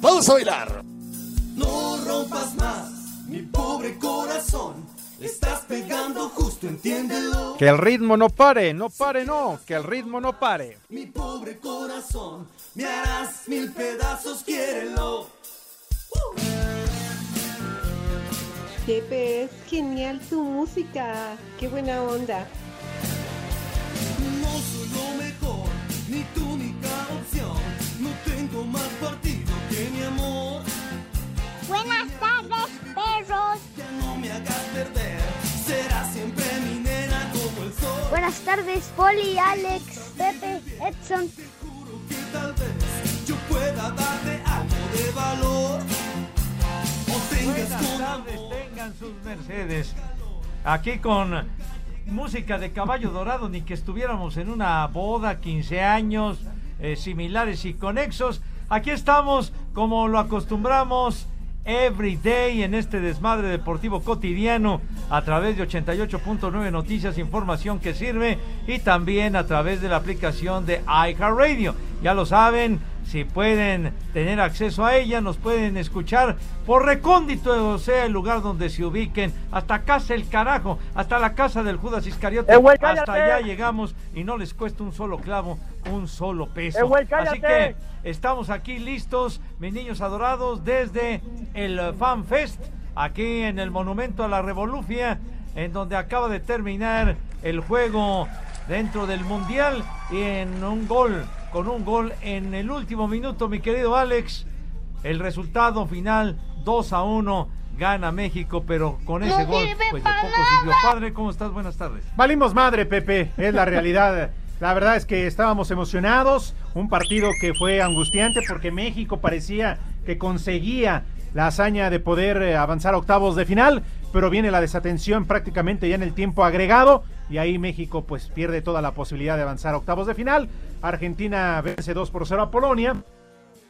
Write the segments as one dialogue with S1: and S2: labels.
S1: Vamos a bailar.
S2: No rompas más, mi pobre corazón. Estás pegando justo, entiéndelo.
S3: Que el ritmo no pare, no pare, no, que el ritmo no pare.
S2: Mi pobre corazón, me harás mil pedazos, quiérelo.
S4: Pepe, es genial tu música. Qué buena onda.
S2: No soy lo mejor, ni tu única opción.
S5: Buenas tardes, Poli, Alex, Pepe, Edson.
S6: Buenas tardes, tengan sus mercedes. Aquí con música de caballo dorado, ni que estuviéramos en una boda, 15 años, eh, similares y conexos. Aquí estamos, como lo acostumbramos, every day en este desmadre deportivo cotidiano, a través de 88.9 Noticias, información que sirve, y también a través de la aplicación de iHeartRadio. Ya lo saben, si pueden tener acceso a ella, nos pueden escuchar por recóndito, o sea, el lugar donde se ubiquen, hasta casa el carajo, hasta la casa del Judas Iscariote,
S7: ¡Eh, güey,
S6: hasta allá llegamos y no les cuesta un solo clavo, un solo peso.
S7: ¡Eh, güey,
S6: Así que estamos aquí listos, mis niños adorados, desde el Fan Fest, aquí en el Monumento a la Revolución, en donde acaba de terminar el juego dentro del Mundial y en un gol, con un gol en el último minuto, mi querido Alex. El resultado final 2 a 1 gana México, pero con ese
S5: No
S6: gol pues de
S5: pa'
S6: poco sirvió. Padre, ¿cómo estás? Buenas tardes.
S3: Valimos madre, Pepe, es la realidad. La verdad es que estábamos emocionados, un partido que fue angustiante porque México parecía que conseguía la hazaña de poder eh, avanzar a octavos de final, pero viene la desatención prácticamente ya en el tiempo agregado y ahí México pues pierde toda la posibilidad de avanzar a octavos de final. Argentina vence 2 por 0 a Polonia.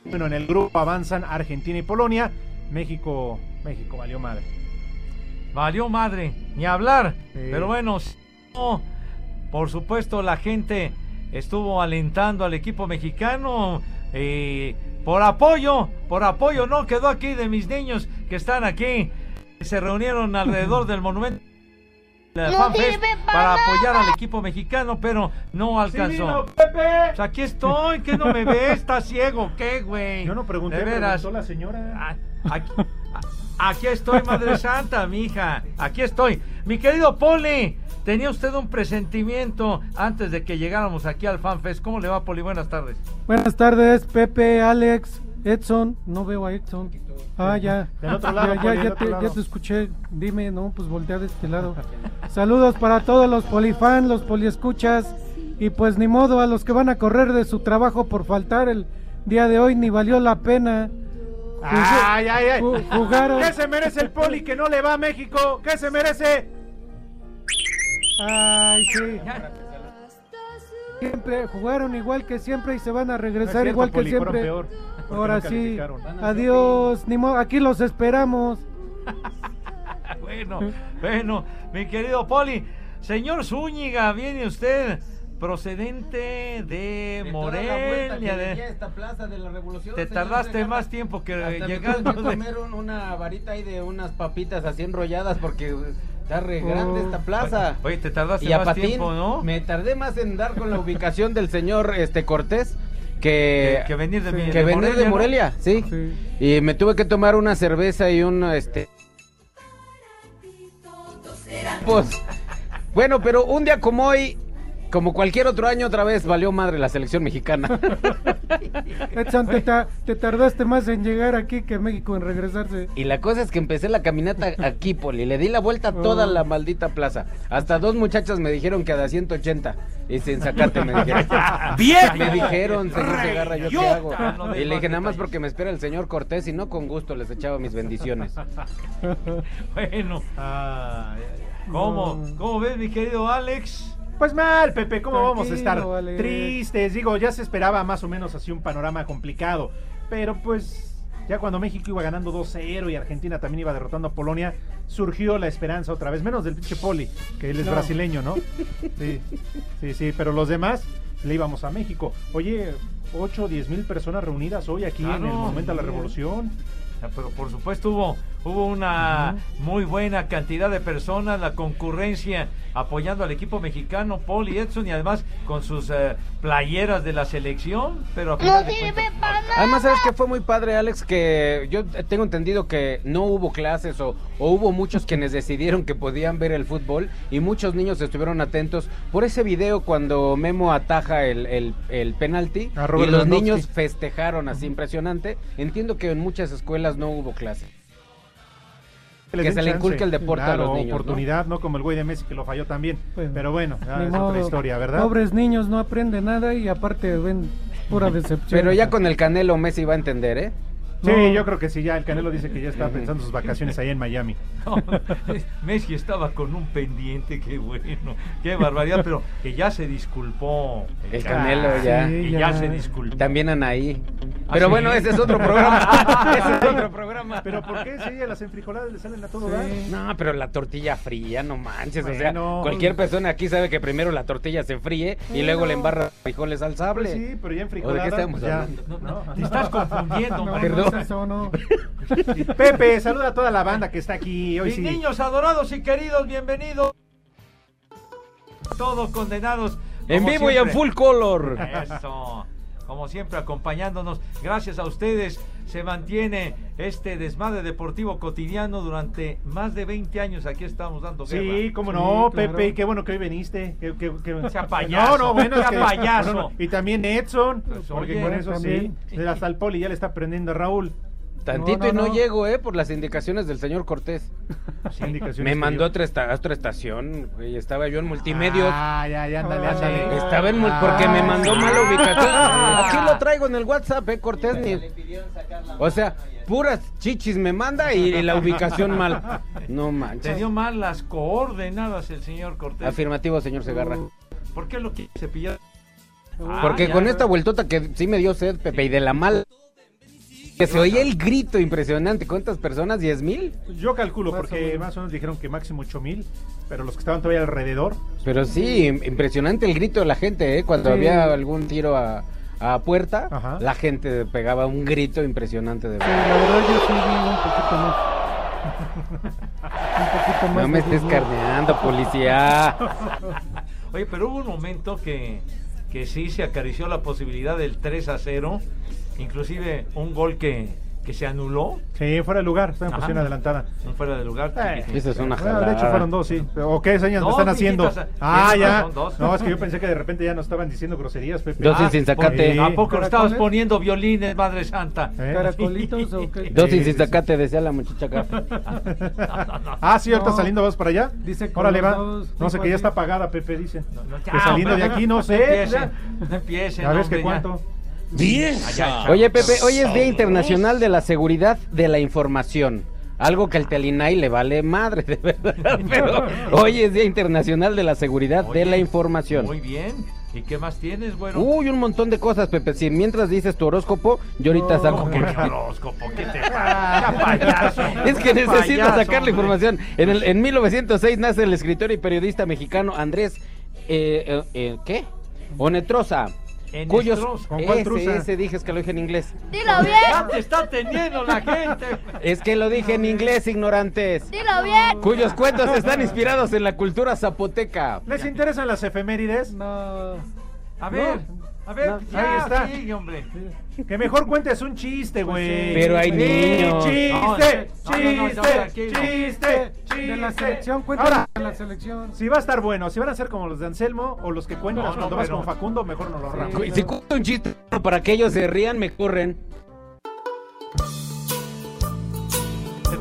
S3: Bueno, en el grupo avanzan Argentina y Polonia. México, México valió madre.
S6: Valió madre, ni hablar.
S3: Sí.
S6: Pero bueno, no, por supuesto la gente estuvo alentando al equipo mexicano. eh, por apoyo, por apoyo, no quedó aquí de mis niños que están aquí. Se reunieron alrededor del monumento. La
S5: No
S6: FanFest
S5: sirve pa'
S6: para apoyar al equipo mexicano, pero no alcanzó.
S3: Pepe!
S6: Aquí estoy, que no me ve, está ciego, ¿qué, güey?
S3: Yo no pregunté,
S6: de veras.
S3: preguntó la señora.
S6: Ah, Aquí, a- aquí estoy, Madre Santa, mi hija. Aquí estoy. Mi querido Poli, tenía usted un presentimiento antes de que llegáramos aquí al FanFest. ¿Cómo le va, Poli? Buenas tardes.
S7: Buenas tardes, Pepe, Alex, Edson. No veo a Edson. Ah, ya.
S3: Del otro lado,
S7: ya, ya, ya
S3: otro
S7: te,
S3: lado.
S7: ya te escuché. Dime, no, pues voltea de este lado. Saludos para todos los polifans, los poliescuchas. Y pues ni modo, a los que van a correr de su trabajo por faltar el día de hoy, ni valió la pena.
S3: Ay, ay, ay.
S7: Ju- jugaron.
S3: ¿Qué se merece el poli que no le va a México? ¿Qué se merece?
S7: Ay, sí. Siempre jugaron igual que siempre y se van a regresar
S3: No es cierto,
S7: igual que
S3: Poli, fueron
S7: siempre. Ahora
S3: no
S7: sí.
S3: calificaron.
S7: Adiós. Ni modo, aquí los esperamos.
S6: Bueno, bueno, mi querido Poli. Señor Zúñiga, viene usted procedente de, Morelia. de-
S8: esta plaza de la revolución.
S6: Te tardaste más tiempo que
S8: me
S6: llegando.
S8: que
S6: de-
S8: comer un- una varita ahí de unas papitas así enrolladas porque está re grande esta plaza.
S6: Oye, te tardaste
S8: y a
S6: más
S8: patín,
S6: tiempo, ¿no?
S8: me tardé más en dar con la ubicación del señor este Cortés que,
S6: Que- que venir de
S8: que
S6: de
S8: venir
S6: Morelia,
S8: de
S6: ¿no?
S8: Morelia, ¿sí? Y me tuve que tomar una cerveza y un este pues bueno, pero un día como hoy como cualquier otro año, otra vez valió madre la selección mexicana.
S7: Edson, te, ta- te tardaste más en llegar aquí que México en regresarse.
S8: Y la cosa es que empecé la caminata aquí, Poli. Le di la vuelta a toda
S7: Oh.
S8: la maldita plaza. Hasta dos muchachas me dijeron que a de 180. Y sin sacate me dijeron.
S6: ¡Bien!
S8: Me dijeron, señor Segarra, ¿yo qué hago?
S6: No
S8: Y le dije, nada más porque me espera el señor Cortés y no con gusto les echaba mis bendiciones.
S6: Bueno,
S3: Ay, ay, ay.
S6: ¿cómo. ¿cómo ves, mi querido Alex?
S3: Pues mal, Pepe, ¿cómo vamos a estar?
S7: Vale.
S3: Tristes, digo, ya se esperaba más o menos así un panorama complicado, pero pues ya cuando México iba ganando 2-0 y Argentina también iba derrotando a Polonia, surgió la esperanza otra vez, menos del pinche Poli, que él es
S7: No.
S3: brasileño, ¿no? Sí, sí, sí, pero los demás le íbamos a México. Oye, 8 o 10 mil personas reunidas hoy aquí en el. Monumento a la Revolución.
S6: Pero por supuesto hubo, hubo una muy buena cantidad de personas, la concurrencia apoyando al equipo mexicano, Paul y Edson, y además con sus eh, playeras de la selección, pero a
S5: No sirve
S6: cuentas-
S5: para nada.
S8: Además, ¿sabes que fue muy padre, Alex? Que yo tengo entendido que no hubo clases o, o hubo muchos quienes decidieron que podían ver el fútbol y muchos niños estuvieron atentos por ese video cuando Memo ataja el, el, el penalti y los niños festejaron así impresionante. Entiendo que en muchas escuelas no hubo clases. Que
S3: den
S8: se le inculque el deporte a
S3: Claro,
S8: los niños, ¿no?
S3: oportunidad, ¿no? Como el güey de Messi que lo falló también.
S7: Pues,
S3: pero bueno, ya es
S7: modo.
S3: otra historia, ¿verdad?
S7: Pobres niños no aprenden nada y aparte ven pura decepción.
S8: Pero ya con el Canelo Messi va a entender, ¿eh?
S3: Sí,
S7: No.
S3: yo creo que sí, ya el Canelo dice que ya está pensando sus vacaciones ahí en Miami.
S6: No, Messi estaba con un pendiente, qué bueno, qué barbaridad, pero que ya se disculpó.
S8: El Canelo
S3: Ah,
S8: ya.
S7: sí.
S6: Y ya, se disculpó.
S8: También Anaí.
S6: ¿Ah,
S8: Pero
S6: sí?
S8: bueno, ese es otro programa. ese es otro programa.
S3: Pero ¿por qué? Sí, a las enfrijoladas le salen a todo dar.
S8: No, pero la tortilla fría, no manches. O sea, cualquier persona aquí sabe que primero la tortilla se fríe y luego le embarra frijoles al sable.
S3: Pues sí, pero ya
S8: ¿O de
S3: enfrijoladas.
S8: qué estamos
S3: pues ya,
S8: hablando?
S6: No, no,
S3: ¿no?
S6: te estás confundiendo.
S8: Perdón.
S7: Eso, no.
S3: Pepe, saluda a toda la banda que está aquí hoy
S6: Mis
S3: sí.
S6: niños adorados y queridos, bienvenidos. Todos condenados.
S8: En vivo y en full color.
S6: Eso. Como siempre, acompañándonos. Gracias a ustedes se mantiene este desmadre deportivo cotidiano durante más de 20 años. Aquí estamos dando
S3: Sí,
S6: guerra.
S3: cómo
S7: Sí,
S3: no,
S7: claro.
S3: Pepe, y qué bueno que hoy viniste. Que, que- que-
S6: Sea payaso,
S3: No, no, bueno, es
S6: sea
S3: que-
S6: payaso.
S3: no, no, Y también Edson,
S6: Pues,
S3: porque
S6: oye,
S3: con eso
S7: también.
S3: sí. Hasta el poli ya le está prendiendo a Raúl.
S8: Tantito
S7: No, no,
S8: y no,
S7: no.
S8: llego, ¿eh? Por las indicaciones del señor Cortés. Me mandó a otra, esta- a otra estación, güey. Estaba yo en multimedios.
S3: Ah, ya, ya, ándale,
S7: Ah,
S3: ándale.
S8: Estaba en
S3: Ah.
S8: porque me mandó mala ubicación. Aquí lo traigo en el WhatsApp, ¿eh? Cortés ni. O sea, puras chichis me manda y la ubicación mal. No
S6: Te
S8: manches.
S6: dio mal las coordenadas el señor Cortés.
S8: Afirmativo, señor Segarra.
S6: ¿Por qué lo quiere cepillar? Ah,
S8: Porque
S6: ya.
S8: con esta vueltota que sí me dio sed, Pepe, y de la mal. Que se oía el grito impresionante. ¿Cuántas personas? ¿10 mil?
S3: Yo calculo,
S7: Más
S3: porque más o menos dijeron que máximo 8 mil, pero los que estaban todavía alrededor.
S8: Pero sí, im- impresionante el grito de la gente, ¿eh? Cuando
S7: Sí.
S8: había algún tiro a, a puerta,
S3: Ajá.
S8: la gente pegaba un grito impresionante de
S7: Sí,
S8: verdad.
S7: la verdad yo sí vi un poquito más. un poquito más.
S8: No me estés carneando, policía.
S6: Oye, pero hubo un momento que, que sí se acarició la posibilidad del 3 a 0, inclusive un gol que, que se anuló,
S3: Sí, fuera de lugar, está en
S6: Ajá.
S3: posición adelantada.
S6: un fuera de lugar.
S3: Eh.
S8: Esa es una
S3: Bueno, de
S8: jalada.
S3: hecho fueron dos, sí. ¿O qué señas me
S6: Dos,
S3: están haciendo? Ah, ya.
S6: dos.
S3: No, es que yo pensé que de repente ya no estaban diciendo groserías, Pepe.
S8: Dos
S3: Ah,
S8: sin sacate.
S3: sí.
S6: ¿A poco estabas poniendo violines, Madre Santa?
S3: ¿Eh?
S7: ¿Caracolitos o qué?
S8: Dos
S3: Sí,
S8: sin sacate, decía la muchacha acá.
S3: Ah, sí, ahorita
S7: No.
S3: saliendo vas para allá.
S7: Dice con
S3: Órale, va.
S7: dos,
S3: No sé que ya está pagada, Pepe, dicen.
S6: No,
S3: Que saliendo de aquí, no sé,
S6: no empiecen,
S3: ves que
S6: hombre,
S3: cuánto.
S6: Allá,
S8: Oye, Pepe, hoy es Día Internacional de la Seguridad de la Información. Algo que al Telinay le vale madre, de verdad. Pero hoy es Día Internacional de la Seguridad de la Información.
S6: Muy bien. ¿Y qué más tienes, güero?
S8: Uy, un montón de cosas, Pepe. Si mientras dices tu horóscopo, yo ahorita
S7: No.
S8: saco.
S6: ¿Cómo que mi horóscopo? ¿Qué te payaso.
S8: Es que necesito
S6: Payaso,
S8: sacar la información. En, el, en 1906 nace el escritor y periodista mexicano Andrés, eh, eh, eh, ¿qué? Onetrosa.
S6: En
S8: Cuyos,
S6: Estros.
S3: ¿Con cuál
S8: ese,
S3: truza?
S8: ese dije es que lo dije en inglés.
S5: Dilo
S6: Ya
S5: bien,
S6: te está teniendo la gente.
S8: Es que lo dije en inglés, ignorantes.
S5: dilo bien.
S8: Cuyos cuentos están inspirados en la cultura zapoteca.
S3: ¿Les interesan las efemérides?
S7: No.
S6: A ver, a ver,
S3: No,
S6: ya,
S3: ahí está.
S6: hombre.
S3: Que mejor cuentes un chiste, güey.
S8: Pero hay niños.
S3: Chiste,
S6: No,
S3: chiste.
S6: no,
S3: chiste, chiste,
S7: De la selección, de la selección.
S3: si va a estar bueno, si van a ser como los de Anselmo o los que
S6: no,
S3: cuando vas con Facundo, mejor no lo ahorramos.
S8: Si cuento un chiste para que ellos se rían, me corren.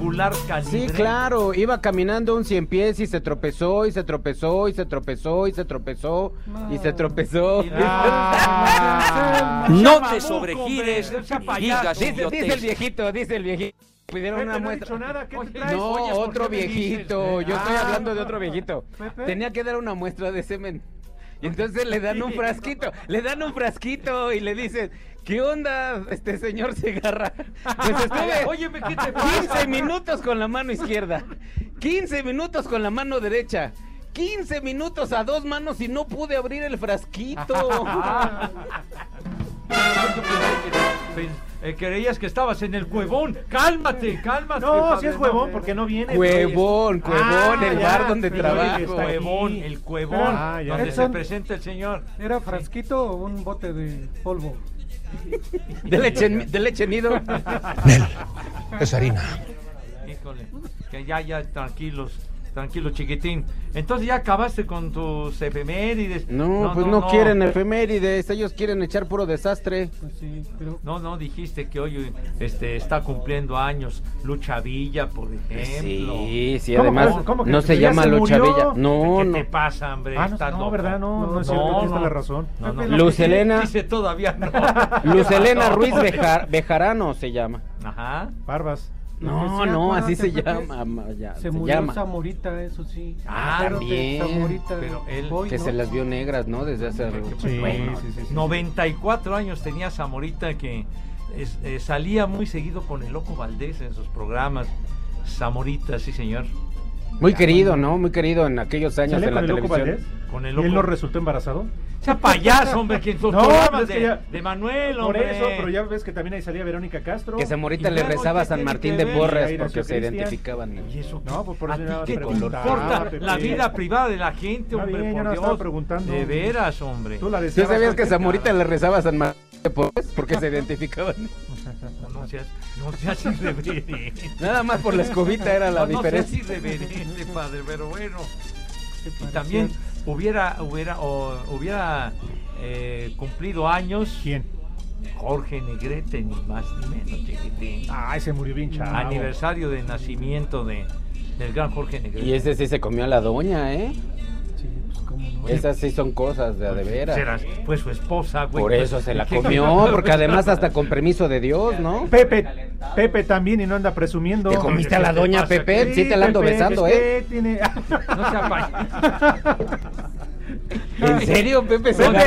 S6: Regular calibre.
S8: Sí, claro, iba caminando un cien pies y se tropezó y se tropezó y se tropezó y se tropezó y se tropezó.
S7: Ah,
S9: No te sobregires y digas
S8: Dice, dice el viejito, dice el viejito. Pidieron
S3: Pepe,
S8: una
S3: no
S8: muestra.
S3: dicho nada, ¿qué te
S6: Oye,
S3: traes?
S8: No,
S6: Oye, ¿por
S8: otro
S6: dices?
S8: viejito. Yo estoy
S3: Ah.
S8: hablando de otro viejito.
S7: Pepe.
S8: Tenía que dar una muestra de semen. Y entonces le dan un frasquito, le dan un frasquito y le dicen, ¿qué onda, este señor Segarra? Pues estuve
S6: Óyeme, ¿qué te pasa?
S8: 15 minutos con la mano izquierda, 15 minutos con la mano derecha, 15 minutos a dos manos y no pude abrir el frasquito.
S6: Eh, creías que estabas en el cuevón. Cálmate, cálmate.
S3: No,
S6: padre,
S3: si es huevón, porque no viene.
S8: Cuevón, cuevón,
S3: Ah,
S8: el
S3: ya,
S8: bar donde trabajo.
S6: Cuevón, el cuevón,
S3: Ah,
S6: donde se presenta el señor.
S7: ¿Era frasquito o un bote de polvo?
S8: De leche, de leche nido.
S1: Es harina.
S6: Híjole, que ya, ya, tranquilos, tranquilo, chiquitín. Entonces ya acabaste con tus efemérides.
S8: No, pues no, quieren efemérides, ellos quieren echar puro desastre.
S7: Pues sí, pero
S6: No, no, dijiste que hoy este, está cumpliendo años Lucha Villa, por ejemplo.
S8: Sí, sí,
S3: ¿Cómo
S8: además
S3: cómo que
S8: no se llama
S3: se
S8: Lucha? Villa. No,
S6: ¿Qué
S8: no.
S6: te pasa, hombre?
S3: Ah, no, no. ¿verdad? No, no, es
S6: No,
S3: cierto, tienes
S6: no.
S3: la razón.
S6: No, no.
S8: Luz Helena,
S6: Dice todavía no.
S8: Luz Helena
S6: No,
S8: Ruiz. Bejar- Bejarano se llama.
S6: Ajá.
S3: Barbas.
S8: No, no, así se llama. ma- ya,
S7: se,
S8: se
S7: murió
S8: llama.
S7: Zamorita, eso sí.
S6: Ah,
S7: Acuérdate,
S8: también.
S7: Zamorita,
S6: Pero él-
S7: Boy,
S8: Que
S7: ¿no?
S8: se las vio negras, ¿no? Desde hace
S3: Sí,
S8: Bueno,
S3: sí, sí, sí.
S6: 94 años tenía Zamorita que es- eh, salía muy seguido con el Loco Valdés en sus programas. Zamorita, sí señor.
S8: Muy querido, ¿no? Muy querido en aquellos años
S3: ¿Salía
S8: en la televisión.
S3: Valdés?
S6: Con el
S3: ¿Y
S6: loco.
S3: él no resultó embarazado?
S6: Sea payaso, hombre, que
S3: No,
S6: programas
S3: pues es que
S6: de,
S3: ya-
S6: de Manuel,
S3: Por
S6: hombre.
S3: eso, pero ya ves que también ahí salía Verónica Castro.
S8: Que Zamorita
S6: ¿Y
S8: le
S6: luego
S8: rezaba a
S6: qué
S8: San
S6: tiene
S8: Martín
S6: que
S8: de
S6: ver?
S8: Porres porque se
S3: Cristian.
S8: identificaban.
S6: ¿Y eso
S3: No, pues por
S6: ¿A
S3: eso
S6: ti
S3: nada más
S6: qué te
S3: preguntaba,
S6: importa
S3: Pepe.
S6: la vida privada de la gente,
S3: Está
S6: hombre?
S3: bien, yo
S6: por
S3: nada más
S6: Dios.
S3: estaba preguntando.
S6: De veras, hombre.
S3: Tú la
S8: ¿Sí
S3: deseabas
S8: sabías que
S3: cualquier-
S8: Zamorita le rezaba a San Martín de Porres porque se identificaban?
S6: No, seas, no seas irreverente.
S8: Nada más por la escobita era la
S6: no, no seas
S8: diferencia.
S6: irreverente, padre, pero bueno. Y también hubiera, hubiera, o, hubiera eh, cumplido años
S3: ¿Quién?
S6: Jorge Negrete, ni más ni menos, chiquitín.
S3: Ay, se murió bien chavo.
S6: Aniversario de nacimiento de, del gran Jorge Negrete.
S8: Y ese sí se comió a la doña, ¿eh? Esas sí son cosas de a de veras.
S6: Serás, pues su esposa, güey.
S8: Por
S6: pues,
S8: eso se la
S6: ¿qué-
S8: comió, porque además hasta con permiso de Dios, ¿no?
S3: Pepe, Pepe también y no anda presumiendo.
S8: ¿Te comiste a la
S6: ¿Qué te
S8: doña? Pepe? Sí te la ando
S3: Pepe,
S8: besando,
S3: es
S8: ¿eh?
S3: tiene...
S6: No payaso.
S8: ¿En serio, Pepe
S3: Pepe,
S6: no,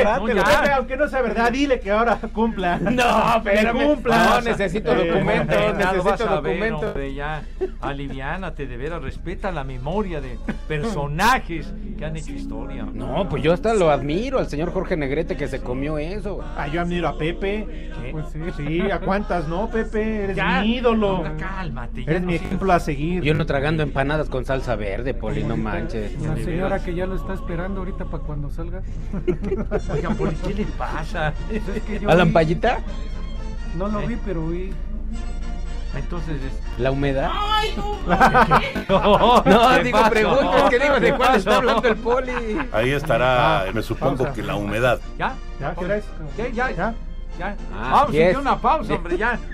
S3: aunque no sea verdad, dile que ahora cumpla.
S8: No.
S3: Que cumpla.
S8: No, necesito
S3: Eh,
S8: documento,
S6: Ya lo
S8: necesito
S6: vas a ver,
S8: documento.
S6: hombre, ya. Aliviánate, de veras, respeta la memoria de personajes que han hecho historia.
S8: No, pues yo hasta lo admiro al señor Jorge Negrete que se comió eso.
S3: Ah, yo admiro a Pepe.
S6: ¿Qué?
S3: Pues sí, sí, ¿a cuántas no, Pepe? Eres
S6: Ya,
S3: mi ídolo.
S6: no, cálmate.
S3: Eres
S6: no
S3: mi ejemplo a seguir.
S8: Yo no tragando empanadas con salsa verde, Poli, no manches.
S7: La señora que ya lo está esperando ahorita para cuando salga.
S6: Oigan, ¿por qué le pasa?
S7: Es que yo
S8: ¿A la
S7: vi-
S8: ampallita?
S7: No lo
S6: ¿Eh?
S7: vi, pero vi.
S6: Entonces es...
S8: ¿La humedad?
S6: No,
S8: No,
S6: ¿qué
S8: digo,
S6: pasó?
S8: preguntas, que digo, ¿de
S6: ¿Qué
S8: cuál está hablando el Poli?
S10: Ahí estará,
S3: Ah,
S10: me supongo
S3: pausa.
S10: que la humedad.
S6: ¿Ya?
S3: ¿Ya? ¿Qué hora es?
S6: ¿Qué? ¿Ya?
S3: ¿Ya?
S6: ¿Ya?
S8: Ah,
S6: Vamos,
S8: yes.
S6: y una pausa, hombre, ya.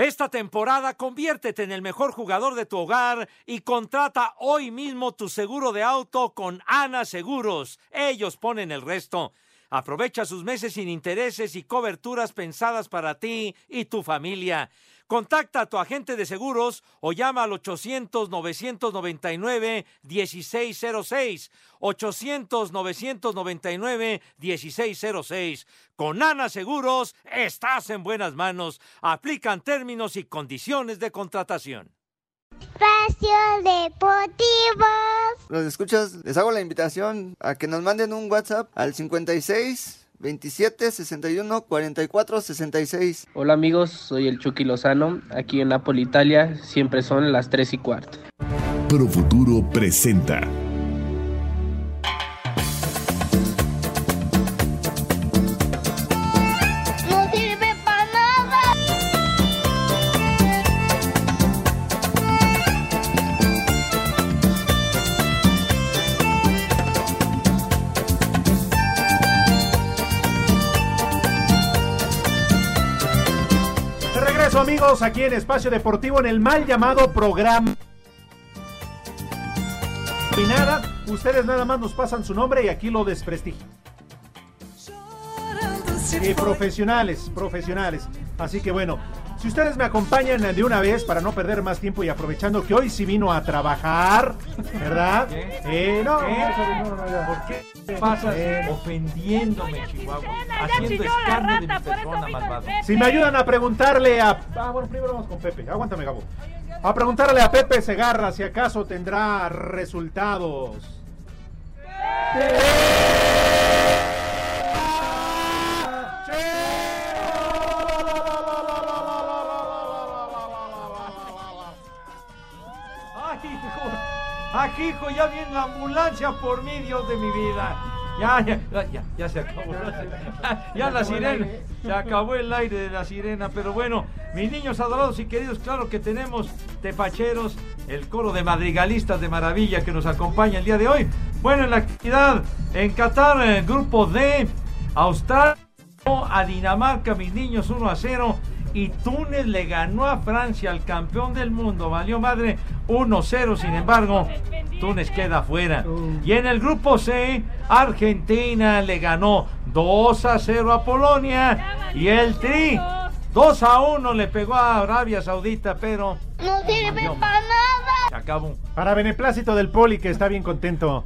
S6: Esta temporada conviértete en el mejor jugador de tu hogar y contrata hoy mismo tu seguro de auto con Ana Seguros. Ellos ponen el resto. Aprovecha sus meses sin intereses y coberturas pensadas para ti y tu familia. Contacta a tu agente de seguros o llama al 800-999-1606. 800-999-1606. Con Ana Seguros estás en buenas manos. Aplican términos y condiciones de contratación.
S5: Espacio Deportivo.
S11: Los escuchas, les hago la invitación a que nos manden un WhatsApp al 56 27 61 44 66.
S12: Hola amigos, soy el Chucky Lozano. Aquí en Napoli, Italia, siempre son las 3 y cuarto.
S13: Pro Futuro presenta.
S3: Aquí en Espacio Deportivo en el mal llamado programa. Y nada, ustedes nada más nos pasan su nombre y aquí lo desprestigian. Eh, profesionales, profesionales. Así que bueno, si ustedes me acompañan de una vez para no perder más tiempo y aprovechando que hoy sí vino a trabajar, ¿verdad? Eh, no,
S6: ¿Qué?
S3: no, no, no, ya.
S6: ¿Por qué te pasas ofendiéndome, Chihuahua? Haciendo escarnio de mi persona, malvado.
S3: Si me ayudan a preguntarle a. Ah, bueno, primero vamos con Pepe. Aguántame, Gabo. A preguntarle a Pepe Segarra si acaso tendrá resultados.
S6: ¡Ay, ¡Aquí, hijo! Ya viene la ambulancia por mí, Dios de mi vida. Ya, ya, ya, ya, ya se acabó. Ya la sirena. Se acabó el aire de la sirena. Pero bueno, mis niños adorados y queridos, claro que tenemos tepacheros, el coro de madrigalistas de maravilla que nos acompaña el día de hoy. Bueno, en la actividad en Qatar, el grupo D, Australia a Dinamarca, mis niños, 1 a 0. Y Túnez le ganó a Francia, al campeón del mundo. Valió madre 1-0. Sin embargo, Túnez queda fuera. Y en el grupo C, Argentina le ganó 2 a 0 a Polonia. Y el Tri 2 a 1 le pegó a Arabia Saudita, pero
S5: No sirve para nada.
S6: se acabó.
S3: Para beneplácito del Poli, que está bien contento.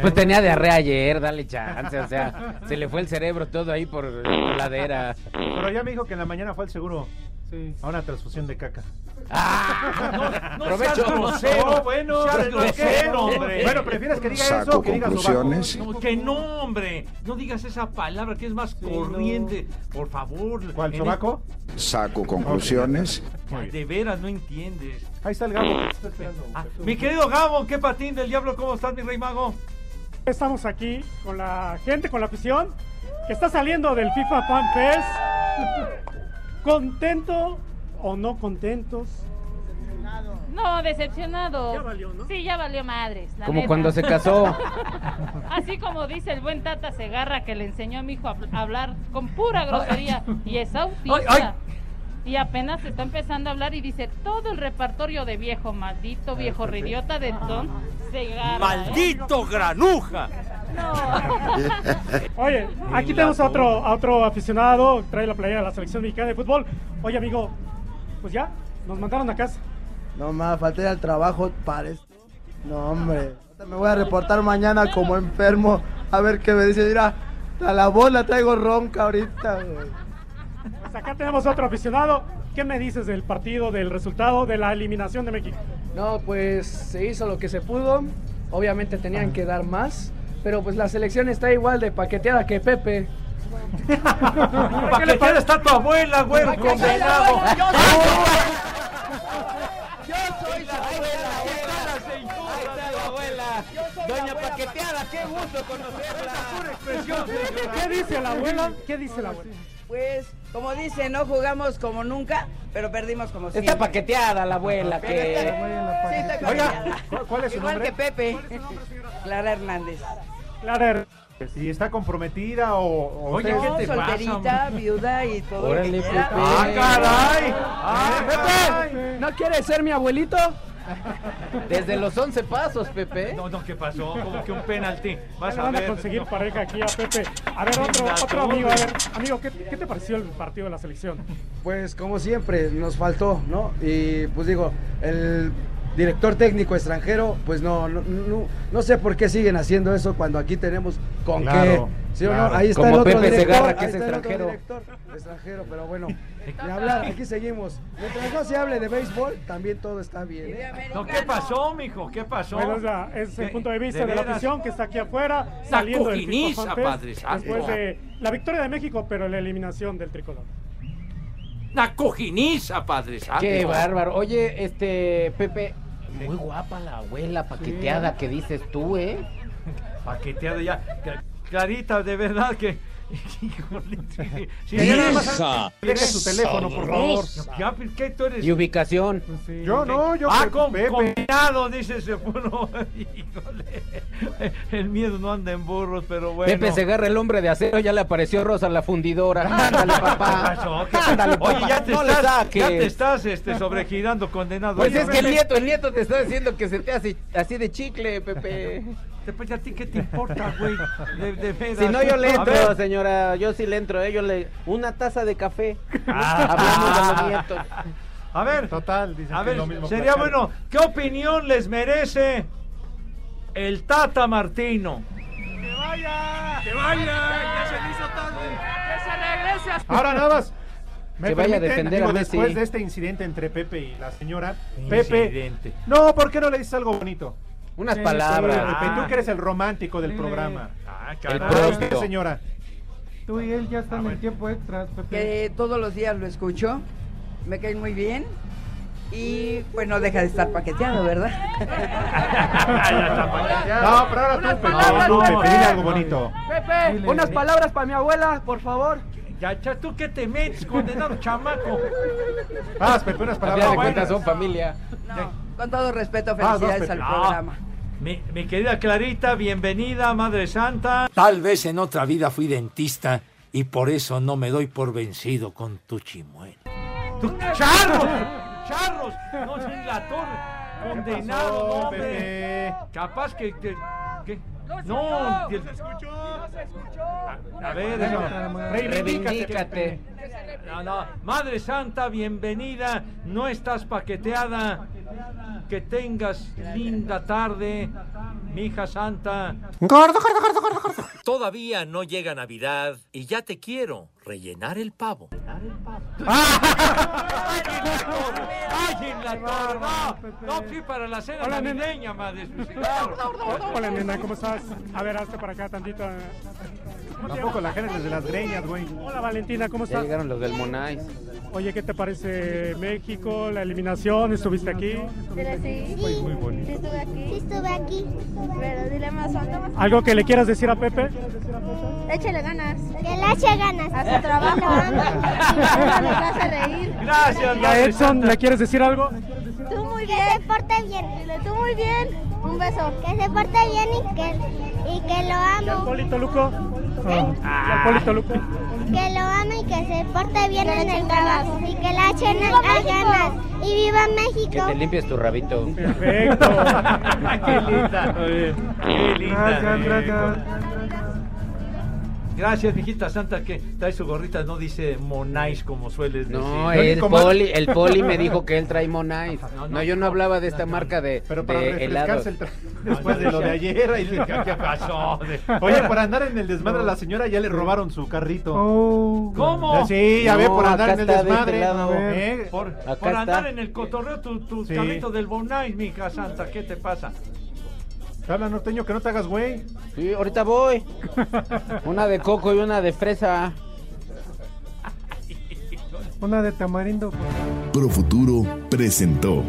S8: Pues tenía diarrea ayer, dale chance, o sea, se le fue el cerebro todo ahí por la ladera.
S3: Pero ya me dijo que en la mañana fue al seguro.
S7: Sí.
S3: A una transfusión de caca.
S6: No
S8: Provecho.
S6: seas grosero,
S3: No, bueno,
S6: seas
S3: ¿por qué,
S6: grosero,
S3: hombre? Bueno, ¿prefieres que diga
S9: Saco
S3: eso o que digas
S9: conclusiones.
S6: No, que no, hombre. No digas esa palabra que es más corriente. Por favor.
S3: ¿Cuál, sobaco?
S9: Saco conclusiones.
S6: el- De veras, no entiendes.
S3: Ahí está el Gabo. está esperando.
S6: Ah, mi querido Gabo, qué patín del diablo, ¿cómo estás, mi rey mago?
S7: Estamos aquí con la gente, con la afición que está saliendo del FIFA Fan Fest. ¿Contento o no contentos?
S10: No, decepcionado.
S7: Ya valió, ¿no?
S10: Sí, ya valió madres. la
S8: Como
S10: neta.
S8: cuando se casó.
S10: Así como dice el buen Tata Segarra que le enseñó a mi hijo a hablar con pura grosería y es autista.
S6: Ay, ay.
S10: Y apenas está empezando a hablar y dice todo el repertorio de viejo maldito, viejo ridiota de Don Segarra. ¿eh?
S6: ¡Maldito granuja!
S7: Oye, aquí tenemos a otro, a otro aficionado, trae la playera de la selección mexicana de fútbol. Oye, amigo, pues ya, nos mandaron a casa.
S14: No más, falté al trabajo para esto. No, hombre. Me voy a reportar mañana como enfermo. A ver qué me dice. Mira, a la bola traigo ronca ahorita, güey.
S7: Pues acá tenemos otro aficionado. ¿Qué me dices del partido, del resultado, de la eliminación de México?
S15: No, pues se hizo lo que se pudo. Obviamente tenían que dar más. Pero pues la selección está igual de paqueteada que Pepe.
S6: Paqueteada está tu abuela, güey, condenado.
S15: Yo soy su abuela.
S8: Doña Paqueteada, qué gusto conocerla.
S7: ¿Qué dice la abuela? ¿Qué dice la abuela?
S16: Pues, como dice, no jugamos como nunca, pero perdimos como siempre.
S8: Está paqueteada la abuela, que...
S16: Sí, está
S3: Oiga,
S16: paqueteada.
S3: ¿cu- ¿cuál es su
S16: Igual
S3: nombre?
S16: que Pepe. Clara Hernández.
S7: Clara,
S3: ¿Y está comprometida o.? o
S6: Oye, ¿qué te pasa,
S16: solterita,
S6: hombre?
S16: viuda y todo
S8: Órale. Pepe.
S6: ¡Ah, caray! ¡Ah,
S15: Pepe, ¿no quieres ser mi abuelito?
S8: Desde los 11 pasos, Pepe.
S6: No, no, ¿qué pasó? Como que un penalti. Vas a
S7: van a
S6: ver.
S7: conseguir
S6: no.
S7: pareja aquí a Pepe. A ver, otro, otro amigo, a ver, amigo, ¿qué, qué te pareció el partido de la selección?
S14: Pues como siempre, nos faltó, ¿no? Y pues digo, el director técnico extranjero, pues no, no, no, no sé por qué siguen haciendo eso cuando aquí tenemos con
S3: Claro,
S14: qué. ¿Sí o no? Ahí está
S8: Como
S14: el otro
S8: Pepe
S14: director,
S8: Segarra, que es extranjero.
S14: director, extranjero, pero bueno, ni hablar, aquí seguimos. Mientras no se hable de béisbol, también todo está bien. ¿eh?
S6: No, ¿qué pasó, mijo? ¿Qué pasó?
S7: Bueno, es, la- es el punto de vista
S6: ¿De
S7: de, la afición que está aquí afuera, saliendo del FIFA
S6: cojiniza,
S7: Fan Fest,
S6: Padre Santo.
S7: después de la victoria de México, pero la eliminación del tricolor.
S6: Una cojiniza, padre santo.
S8: Qué bárbaro. Oye, este, Pepe, muy guapa la abuela paqueteada que dices tú, ¿eh?
S6: Paqueteada ya. Cla- Clarita, de verdad que. Híjole, sí, sí,
S3: Deje su teléfono, por favor.
S6: Ya, ¿Qué tú eres?
S8: Y ubicación.
S3: Yo no, yo
S6: ah, con,
S3: Pepe.
S6: combinado, dices uno. Híjole. El miedo no anda en burros, pero bueno.
S8: Pepe se agarra el hombre de acero, ya le apareció Rosa la fundidora. Ándale, papá. Ándale,
S6: Oye,
S8: papá.
S6: ya te
S8: no
S6: estás, ya te estás este, sobregirando, condenado.
S8: Pues
S6: Oye,
S8: es que el nieto, el nieto te está diciendo que se te hace así de chicle, Pepe.
S6: Después, ¿a ti qué te importa, güey? De, de veras.
S8: Si no, yo le entro, señora. Yo sí le entro, ¿eh? Yo le... Una taza de café.
S6: Ah.
S8: Hablamos de los nietos.
S6: A ver,
S3: Total, dicen
S6: a ver,
S3: lo mismo
S6: sería
S3: placar.
S6: bueno, ¿qué opinión les merece el Tata Martino?
S2: ¡Que vaya! ¡Que vaya! ¡Ya se le hizo tarde! ¡Que se regrese!
S3: Ahora nada más. ¿Me
S8: Que vaya a defender a
S3: Digo,
S8: Messi.
S3: Después de este incidente entre Pepe y la señora. Pepe.
S6: Incidente.
S3: No, ¿por qué no le dices algo bonito?
S8: Unas
S3: Sí,
S8: palabras.
S3: sí, Pepe, tú
S8: Ah.
S3: que eres el romántico del
S7: Sí.
S3: programa.
S6: Ah,
S8: El propio.
S3: señora.
S7: Tú y él ya están en tiempo extra, Pepe.
S16: que todos los días lo escucho, me cae muy bien y pues no deja de estar paqueteado, ¿verdad?
S3: No, pero ahora tú, Pepe.
S15: palabras,
S3: No,
S15: Pepe.
S3: Pepe, dile algo bonito.
S15: Pepe,
S7: Dile.
S15: unas palabras para mi abuela, por favor.
S6: Ya, ya, ¿tú qué te metes, condenado chamaco?
S3: Vas, Pepe, unas palabras
S8: de cuentas son familia.
S16: No, con todo respeto, felicidades al programa.
S6: Mi, mi querida Clarita, bienvenida, Madre Santa.
S17: Tal vez en otra vida fui dentista y por eso no me doy por vencido con tu chimuelo.
S6: ¡Tú, ¡Charros! ¡Charros! No, es en la torre. Condenado,
S3: pasó,
S6: no, hombre. Capaz que. que- que- no, que- a ver, eso.
S8: Reivindícate.
S6: No, no. Madre Santa, bienvenida. No estás paqueteada. Que tengas linda tarde, mi hija santa.
S17: Gordo, gordo, gordo, gordo, gordo. Todavía no llega Navidad y ya te quiero rellenar el pavo.
S6: ¡Ay, en la torre! No, no, sí, para la cena
S18: Hola, nena.
S6: navideña, madre.
S18: Hola, nena, ¿cómo estás? A ver, hazte para acá tantito.
S3: Tampoco la gente desde las greñas, güey.
S18: Hola, Valentina, ¿cómo
S8: Ya
S18: estás?
S8: llegaron los del Monais.
S18: Oye, ¿qué te parece México, la eliminación? ¿Estuviste aquí?
S5: Sí,
S3: Muy bonito.
S5: sí estuve aquí. Sí estuve aquí. Pero dile más alto. más
S18: ¿Algo que le quieras decir a Pepe?
S5: Échale ganas. Que le eche ganas. A su trabajo. Nos hace reír.
S6: Gracias,
S18: ¿Y a Edson le quieres decir algo?
S5: Tú muy bien. Que se porte bien. Dile tú muy bien. Un beso. Que se porte bien y que, y que lo
S18: ¿Y al
S5: amo.
S18: Polito Luco? Ah, ¿Y al Polito Luco?
S5: Que lo ame y que se porte bien en el trabajo. Y que le echen a ganas. Y viva México.
S8: Que te limpies tu rabito.
S18: Perfecto.
S6: Qué linda. Qué linda.
S7: Gracias,
S6: mijita santa, que trae su gorrita, no dice Monais como sueles decir.
S8: No, el poli, el poli me dijo que él trae Monais.
S6: No, no,
S8: No, yo no hablaba de esta marca de,
S3: Pero para
S8: de helados.
S3: el después de lo de ayer. le-
S6: ¿Qué pasó? De-
S3: Oye, por andar en el desmadre a la señora ya le robaron su carrito.
S7: Oh.
S6: ¿Cómo?
S3: Sí, ya
S8: No,
S3: ve, por andar en el
S8: está de
S3: desmadre.
S8: este lado.
S3: ¿eh?
S6: Por, andar en el cotorreo, tu, tu
S3: Sí.
S6: carrito del Bonais, mi hija santa, ¿qué te pasa?
S3: Te habla norteño, que no te hagas güey.
S8: Sí, ahorita voy. Una de coco y una de fresa.
S7: Una de tamarindo.
S19: Profuturo presentó.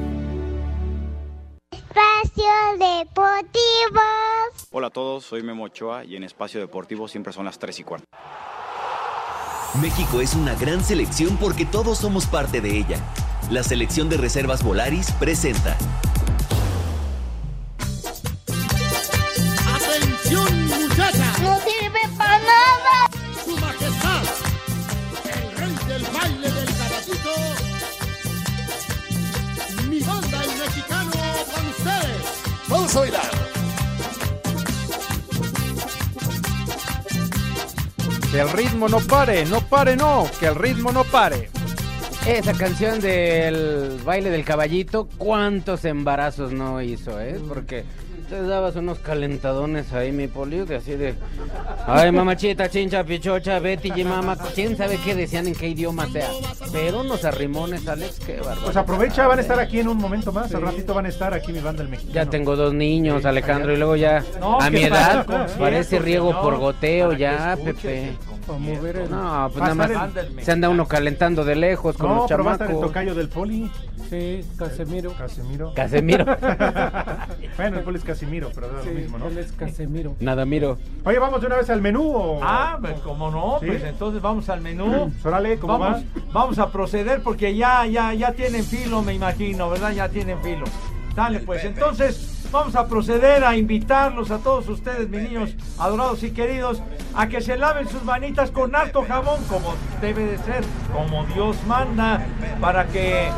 S5: Espacio Deportivo.
S20: Hola a todos, soy Memo Ochoa y en Espacio Deportivo siempre son las 3 y cuarto.
S21: México es una gran selección porque todos somos parte de ella. La selección de reservas Volaris presenta.
S2: Mi banda, el mexicano, con ustedes. Vamos a bailar.
S22: Que el ritmo no pare, no pare, no, que el ritmo no pare.
S8: Esa canción del baile del caballito, ¿cuántos embarazos no hizo, eh? Porque te dabas unos calentadones ahí, mi poli, de así de... Ay, mamachita, chincha, pichocha, Betty y mamá, quién sabe qué decían en qué idioma sea. Pero unos arrimones, Alex, qué bárbaro.
S3: Pues aprovecha, van a estar aquí en un momento más. Al ratito van a estar aquí mi banda el México.
S8: Ya tengo dos niños, Alejandro, y luego ya
S3: No,
S8: a
S3: ¿qué
S8: mi edad parece riego por goteo ya, Pepe.
S3: El
S7: Para mover el...
S8: No, pues
S3: Va a
S8: nada más
S3: el-
S8: se anda uno calentando de lejos con
S3: No,
S8: los
S3: pero va a estar el
S8: chamacos.
S3: tocayo del poli.
S7: Sí, Casemiro.
S3: Casemiro.
S8: Casemiro.
S3: bueno, el poli es Casimiro, pero da
S7: Sí,
S3: lo mismo, ¿no?
S7: él es Casemiro.
S8: Nada, miro.
S3: Oye, vamos de una vez al menú. o-
S6: Ah, pues como no,
S3: ¿Sí?
S6: pues entonces vamos al menú.
S3: Órale, ¿cómo
S6: vamos,
S3: va?
S6: vamos a proceder porque ya, ya, ya tienen filo, me imagino, ¿verdad? Ya tienen filo. Dale, pues entonces vamos a proceder a invitarlos a todos ustedes, mis niños adorados y queridos, a que se laven sus manitas con alto jabón, como debe de ser, como Dios manda, para que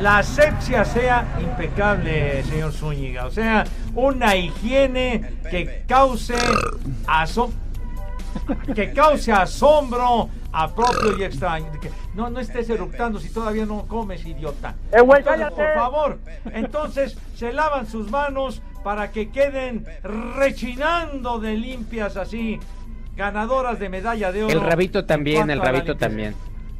S6: la asepsia sea impecable, señor Zúñiga. O sea, una higiene que cause asombro que cause asombro a propio y extraño. Que No, no estés eructando si todavía no comes, idiota. Entonces, por favor, entonces se lavan sus manos para que queden rechinando de limpias así, ganadoras de medalla de oro.
S8: El rabito también, el rabito
S6: limpieza.
S8: también.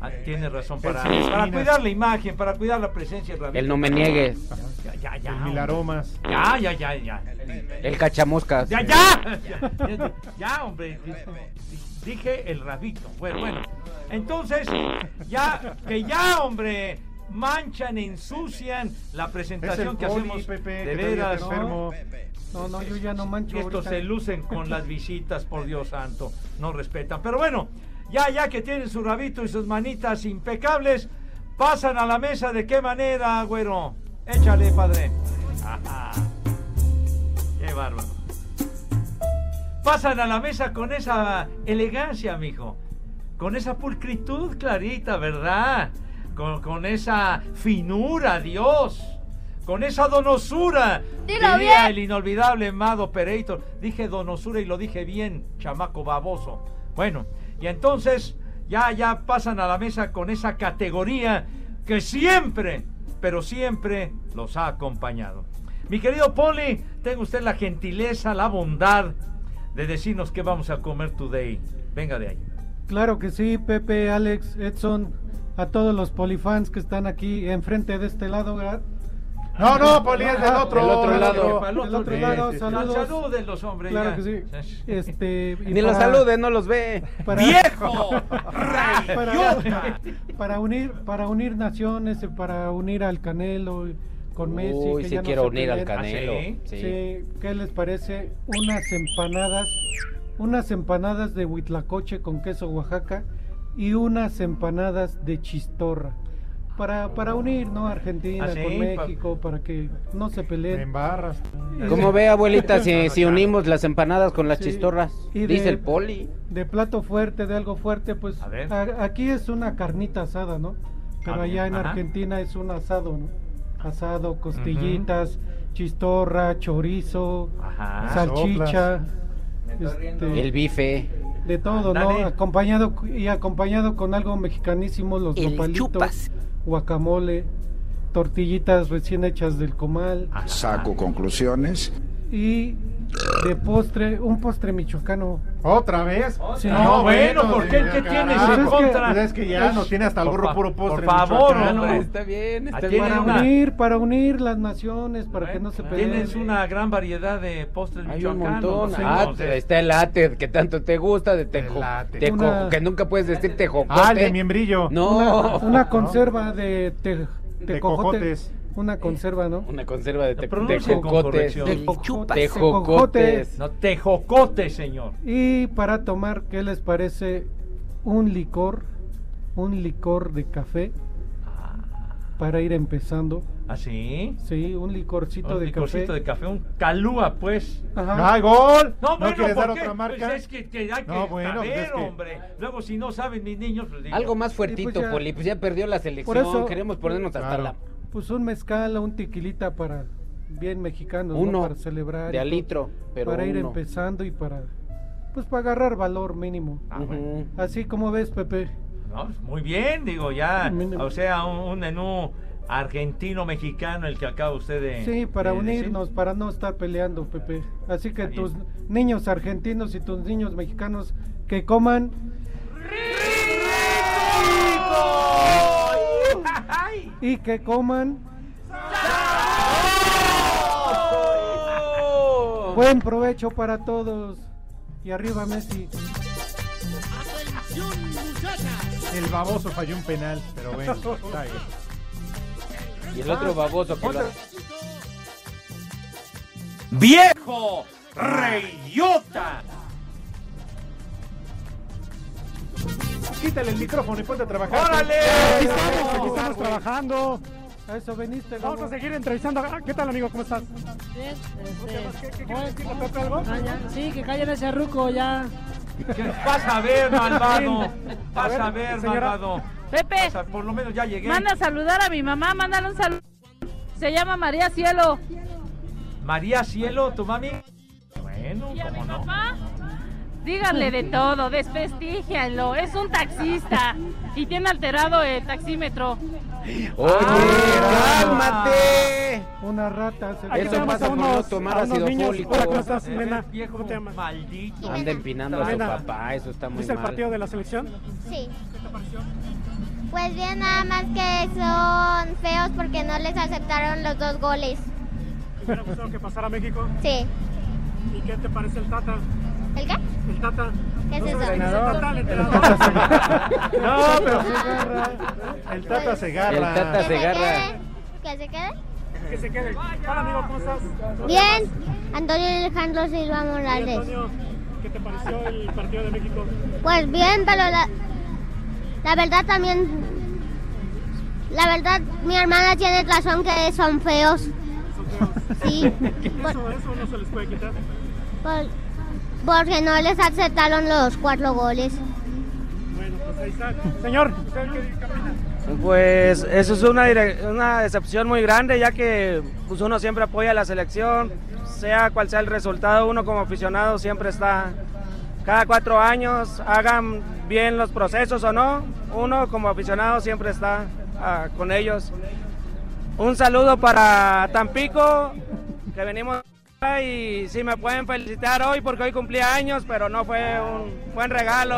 S6: Ah, Tienes razón, para, cuidar la imagen, para cuidar la presencia del rabito.
S8: El no me niegues.
S6: Ya, ya, ya.
S3: El mil aromas.
S6: Ya, ya, ya, ya.
S8: El cachamoscas.
S6: Ya, ya. Ya, ya, ya, hombre. Dije el rabito. Bueno, bueno. Entonces, ya, que ya, hombre, manchan, ensucian la presentación
S3: Es el
S6: que
S3: poli,
S6: hacemos.
S3: Pepe,
S6: de veras,
S3: enfermo.
S7: No, no, yo ya no mancho.
S6: Estos
S7: ahorita.
S6: se lucen con las visitas, por Dios santo. No respetan. Pero bueno, ya, ya que tienen su rabito y sus manitas impecables, pasan a la mesa. ¿De qué manera, güero? Échale, padre. Ajá. Qué bárbaro. Pasan a la mesa con esa elegancia, mijo. Con esa pulcritud clarita, ¿verdad? Con, con esa finura, Dios. Con esa donosura.
S5: Dilo
S6: diría
S5: bien.
S6: el inolvidable Mad Operator. Dije donosura y lo dije bien, chamaco baboso. Bueno, y entonces ya, ya pasan a la mesa con esa categoría que siempre, pero siempre los ha acompañado. Mi querido Poli, tenga usted la gentileza, la bondad de decirnos qué vamos a comer today. Venga de ahí.
S7: Claro que sí, Pepe, Alex, Edson, a todos los polifans que están aquí enfrente de este lado.
S3: No, no, Poli, es del otro.
S8: Del otro lado.
S7: Del otro lado, saludos.
S6: Saluden los hombres.
S7: Claro
S6: ya.
S7: que sí. Este,
S8: Ni los salude, no los ve.
S7: para-
S6: ¡Viejo!
S7: para, para unir para unir naciones para unir al Canelo con Messi
S8: Uy,
S7: que
S8: sí
S7: ya no
S8: quiero
S7: se
S8: unir al. Canelo.
S6: ¿Ah, sí?
S8: Sí.
S7: Sí, ¿qué les parece? Unas empanadas, unas empanadas de huitlacoche con queso Oaxaca y unas empanadas de chistorra. Para, para unir, ¿no? Argentina
S6: ¿Ah, sí?
S7: con México, para que no se peleen.
S3: embarras.
S8: ¿Cómo ve, abuelita, si, si unimos las empanadas con las
S7: Sí.
S8: chistorras?
S7: Y
S8: Dice
S7: de-
S8: el poli.
S7: De plato fuerte, de algo fuerte, pues
S6: A ver.
S7: a- aquí es una carnita asada, ¿no? Pero
S6: Ah,
S7: allá en
S6: ajá.
S7: Argentina es un asado, ¿no? Asado, costillitas, chistorra, chorizo,
S6: Ajá.
S7: salchicha, este,
S8: El bife.
S7: de todo. ¿no? Acompañado y acompañado con algo mexicanísimo, los
S8: El
S7: nopalitos,
S8: chupas.
S7: Guacamole, tortillitas recién hechas del comal.
S9: Saco conclusiones.
S7: y de postre, un postre michoacano.
S3: ¿Otra vez?
S7: Sí.
S6: No, bueno, ¿por qué? ¿Qué tienes
S3: carajo.
S6: en
S7: Pues es que-
S6: contra?
S3: Pues es que ya no tiene hasta el
S6: fa-
S3: puro postre.
S6: Por favor, hombre.
S8: Está bien,
S6: Ah,
S8: está
S6: tienen
S8: bien.
S7: Para
S6: una-
S7: unir, para unir las naciones, para que no se peleen.
S6: Tienes una gran variedad de postres
S8: Hay un montón.
S6: ¿no?
S8: Ah,
S6: Entonces,
S8: está el ate que tanto te gusta, de tejo,
S3: Elate.
S8: tejo-
S7: Una-
S8: que nunca puedes decir tejocote.
S3: Ah, el de miembrillo.
S8: No,
S7: Una, una conserva de te. Una conserva, ¿no?
S8: una conserva de te- tejocotes.
S7: Tejocotes.
S8: Tejocotes.
S6: No, tejocote, señor.
S7: Y para tomar, ¿qué les parece? Un licor, un licor de café para ir empezando.
S6: ¿Ah, sí?
S7: Sí, un licorcito
S6: Un
S7: de
S6: licorcito
S7: café.
S6: de café, un calúa, pues.
S7: Ajá.
S3: ¡Ay, gol!
S6: No, bueno,
S3: quieres
S6: ¿por
S3: dar
S6: qué?
S3: otra marca?
S6: Pues es que, que hay que
S3: No, bueno,
S6: saber,
S3: pues es que-
S6: hombre. Luego, si no saben mis niños, pues digo,
S8: Algo más
S7: Y
S8: fuertito,
S7: pues ya-
S8: Poli. Pues ya perdió la selección.
S7: Por eso-
S8: Queremos ponernos hasta
S3: Claro.
S8: la.
S7: Pues un mezcal o un tequilita para bien mexicano,
S8: Uno.
S7: para celebrar.
S8: De
S7: y
S8: a
S7: todo.
S8: litro, pero
S7: para ir empezando y para pues para agarrar valor mínimo.
S6: Ah, bueno.
S7: Así como ves, Pepe.
S6: No, pues, muy bien, digo, ya.
S7: Mínimo.
S6: O sea, un, un menú argentino-mexicano el que acaba usted de.
S7: Sí, para
S6: de decir.
S7: unirnos, para no estar peleando, Pepe. Así que tus
S6: bien.
S7: niños argentinos y tus niños mexicanos que coman
S6: ¡Ay!
S7: Y que coman buen provecho para todos. Y arriba Messi.
S3: El baboso falló un penal, pero bueno. está bien.
S8: Y el otro baboso que lo...
S6: ¡Viejo! ¡Reyota!
S3: Quítale el micrófono y ponte a trabajar.
S6: ¡Órale!
S18: Aquí estamos, aquí estamos trabajando.
S7: A eso veniste,
S18: Vamos a seguir entrevistando. Ah, ¿Qué tal, amigo? ¿Cómo estás?
S23: Bien,
S18: ¿Qué,
S23: este,
S18: qué quieres decirle a Pepe algo?
S23: Ah, ya. Sí, que callen ese ruco ya.
S6: Vas a ver, malvado. Vas
S18: A ver,
S6: malvado.
S10: Pepe,
S6: Vas a- por lo menos ya llegué.
S10: manda a saludar a mi mamá, mándale un saludo. Se llama María Cielo.
S6: María Cielo, tu mami. Bueno,
S10: ¿Y a mi
S6: no.
S10: papá? Díganle de todo, desprestigianlo. Es un taxista y tiene alterado el taxímetro.
S8: Oye, cálmate.
S7: Una rata. se-
S8: Eso pasa
S18: a
S8: por no tomar
S18: a
S8: ácido
S18: niños.
S8: fólico.
S18: Hola, ¿cómo estás,
S6: Ese
S18: Nena?
S6: viejo
S18: ¿Cómo te llamas?
S6: maldito.
S8: Anda empinando a su
S18: Nena.
S8: papá, eso está muy
S18: ¿Viste el
S8: mal.
S18: partido de la selección?
S5: Sí. Pues bien, nada más que son feos porque no les aceptaron los dos goles.
S18: ¿Te hubiera gustado que pasara México?
S5: Sí.
S18: ¿Y qué te parece el Tata?
S5: ¿El qué?
S18: El Tata.
S5: ¿Qué es
S18: ¿No
S5: eso?
S18: el Tata? El entrenador.
S3: Tata se- No, pero el Tata se agarra.
S8: El Tata
S5: Que
S8: se agarra.
S5: quede. Que se quede.
S18: Que se quede. Hola, amigo, ¿cómo estás?
S5: Bien. Antonio Alejandro Silva Morales.
S18: Antonio, ¿qué te pareció el partido de México?
S5: Pues bien, pero la, la verdad también. La verdad, mi hermana tiene razón que son feos. Sí. Por-
S18: Eso, eso no se les puede quitar.
S5: por- porque no les aceptaron los cuatro goles.
S18: Bueno, pues ahí está. Señor, ¿usted qué?
S24: Pues eso es una, una decepción muy grande, ya que pues, uno siempre apoya a la selección, sea cual sea el resultado, uno como aficionado siempre está cada cuatro años, hagan bien los procesos o no, uno como aficionado siempre está ah, con ellos. Un saludo para Tampico, que venimos y si me pueden felicitar hoy porque hoy cumplí años, pero no fue un buen regalo.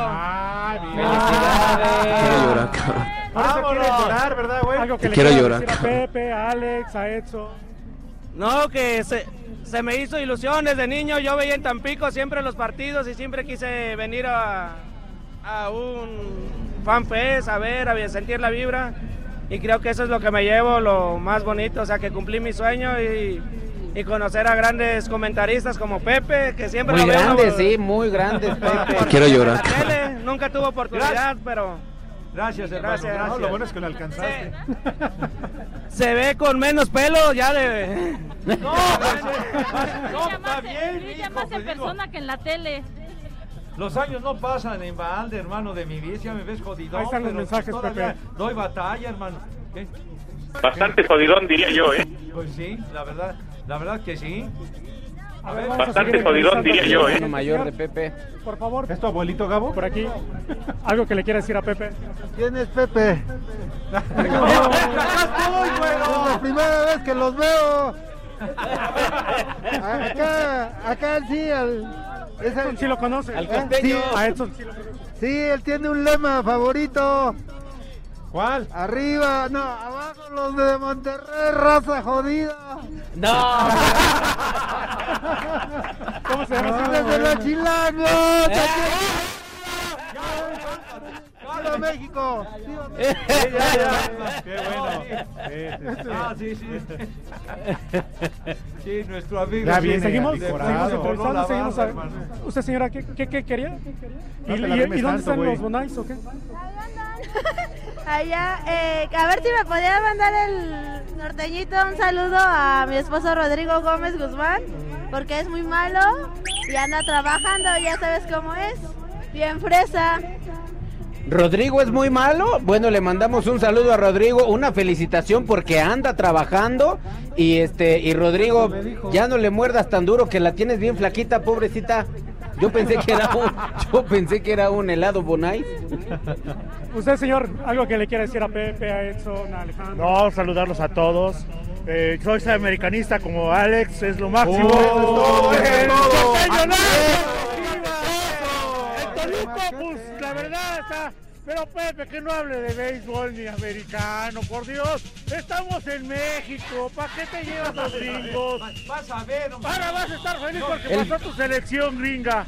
S18: Por eso
S3: Vámonos.
S18: quieres
S3: llorar, ¿verdad, güey?
S18: Algo que le
S24: quiero llorar.
S18: decir a Pepe, a Alex, a Edson.
S24: No, que se, se me hizo ilusión desde niño. Yo veía en Tampico siempre los partidos y siempre quise venir a, a un fanfest, a ver, a sentir la vibra. Y creo que eso es lo que me llevo, lo más bonito. O sea, que cumplí mi sueño y, y conocer a grandes comentaristas como Pepe, que siempre
S8: Muy
S24: lo veo
S8: grandes, sí, muy grandes, Pepe. Quiero
S24: en
S8: llorar.
S24: tele. Nunca tuvo oportunidad, pero
S6: Gracias, hermano.
S24: Gracias.
S6: Gracias.
S3: No, lo bueno es que lo alcanzaste.
S24: se ve con menos pelo ya de...
S6: No,
S10: Brilla
S6: está
S10: más,
S6: bien,
S10: brilla
S6: hijo,
S10: más en
S6: pues digo.
S10: persona que en la tele.
S6: Los años no pasan en balde, hermano de mi vida. Ya me ves jodidón.
S18: Ahí están los mensajes, Pepe.
S6: Doy batalla, hermano. ¿Qué?
S25: Bastante jodidón, diría yo, ¿eh?
S6: Pues sí, la verdad, la verdad que sí.
S18: A ver,
S25: Bastante jodidón, diría yo, ¿eh?
S8: Mayor de. Pepe.
S18: Por favor,
S3: ¿Es tu abuelito Gabo?
S18: por aquí. Algo que le quiera decir a Pepe.
S26: ¿Quién es Pepe? Es la primera vez que los veo. Acá, acá sí, al, es el-
S18: Edson sí lo conoce.
S8: Al
S18: ¿Eh? Sí, a Edson sí lo conoce.
S26: sí, él tiene un lema favorito.
S3: ¿Cuál?
S26: Arriba, no, abajo los de Monterrey, raza jodida.
S8: No.
S18: ¿Cómo se llama?
S26: ¡Arriba de los chilangos! ¡Viva México! ¡Viva México!
S3: Sí, ya, ya. Qué bueno. Sí, sí, sí.
S6: Ah, sí, sí. Sí, nuestro amigo.
S3: Ya viene
S18: Seguimos, seguimos
S6: no
S18: seguimos a-. Usted, señora, ¿qué, qué, qué quería?
S3: No
S18: ¿Y, y- dónde
S3: tanto,
S18: están los bonais o qué?
S27: Allá, eh, a ver si me podía mandar el norteñito un saludo a mi esposo Rodrigo Gómez Guzmán, porque es muy malo y anda trabajando, ya sabes cómo es, bien fresa.
S8: Rodrigo es muy malo. Bueno, le mandamos un saludo a Rodrigo, una felicitación porque anda trabajando y este y Rodrigo ya no le muerdas tan duro que la tienes bien flaquita, pobrecita. Yo pensé que era un, yo pensé que era un helado Bonai.
S18: Usted, señor, algo que le quiera decir a Pepe, a Edson, a Alejandro.
S28: No, saludarlos a todos. Eh, soy americanista como Alex, es lo máximo.
S3: Oh, es todo, es
S28: El
S3: todo.
S28: ¡no!
S3: Arriba.
S28: El Toluco, pues la verdad está. Pero Pepe, que no hable de béisbol ni americano, por Dios. Estamos en México, ¿para qué te llevas a los gringos?
S6: Vas a ver, hombre.
S28: Ahora vas a estar feliz
S6: No,
S28: porque
S6: el-
S28: pasó tu selección gringa.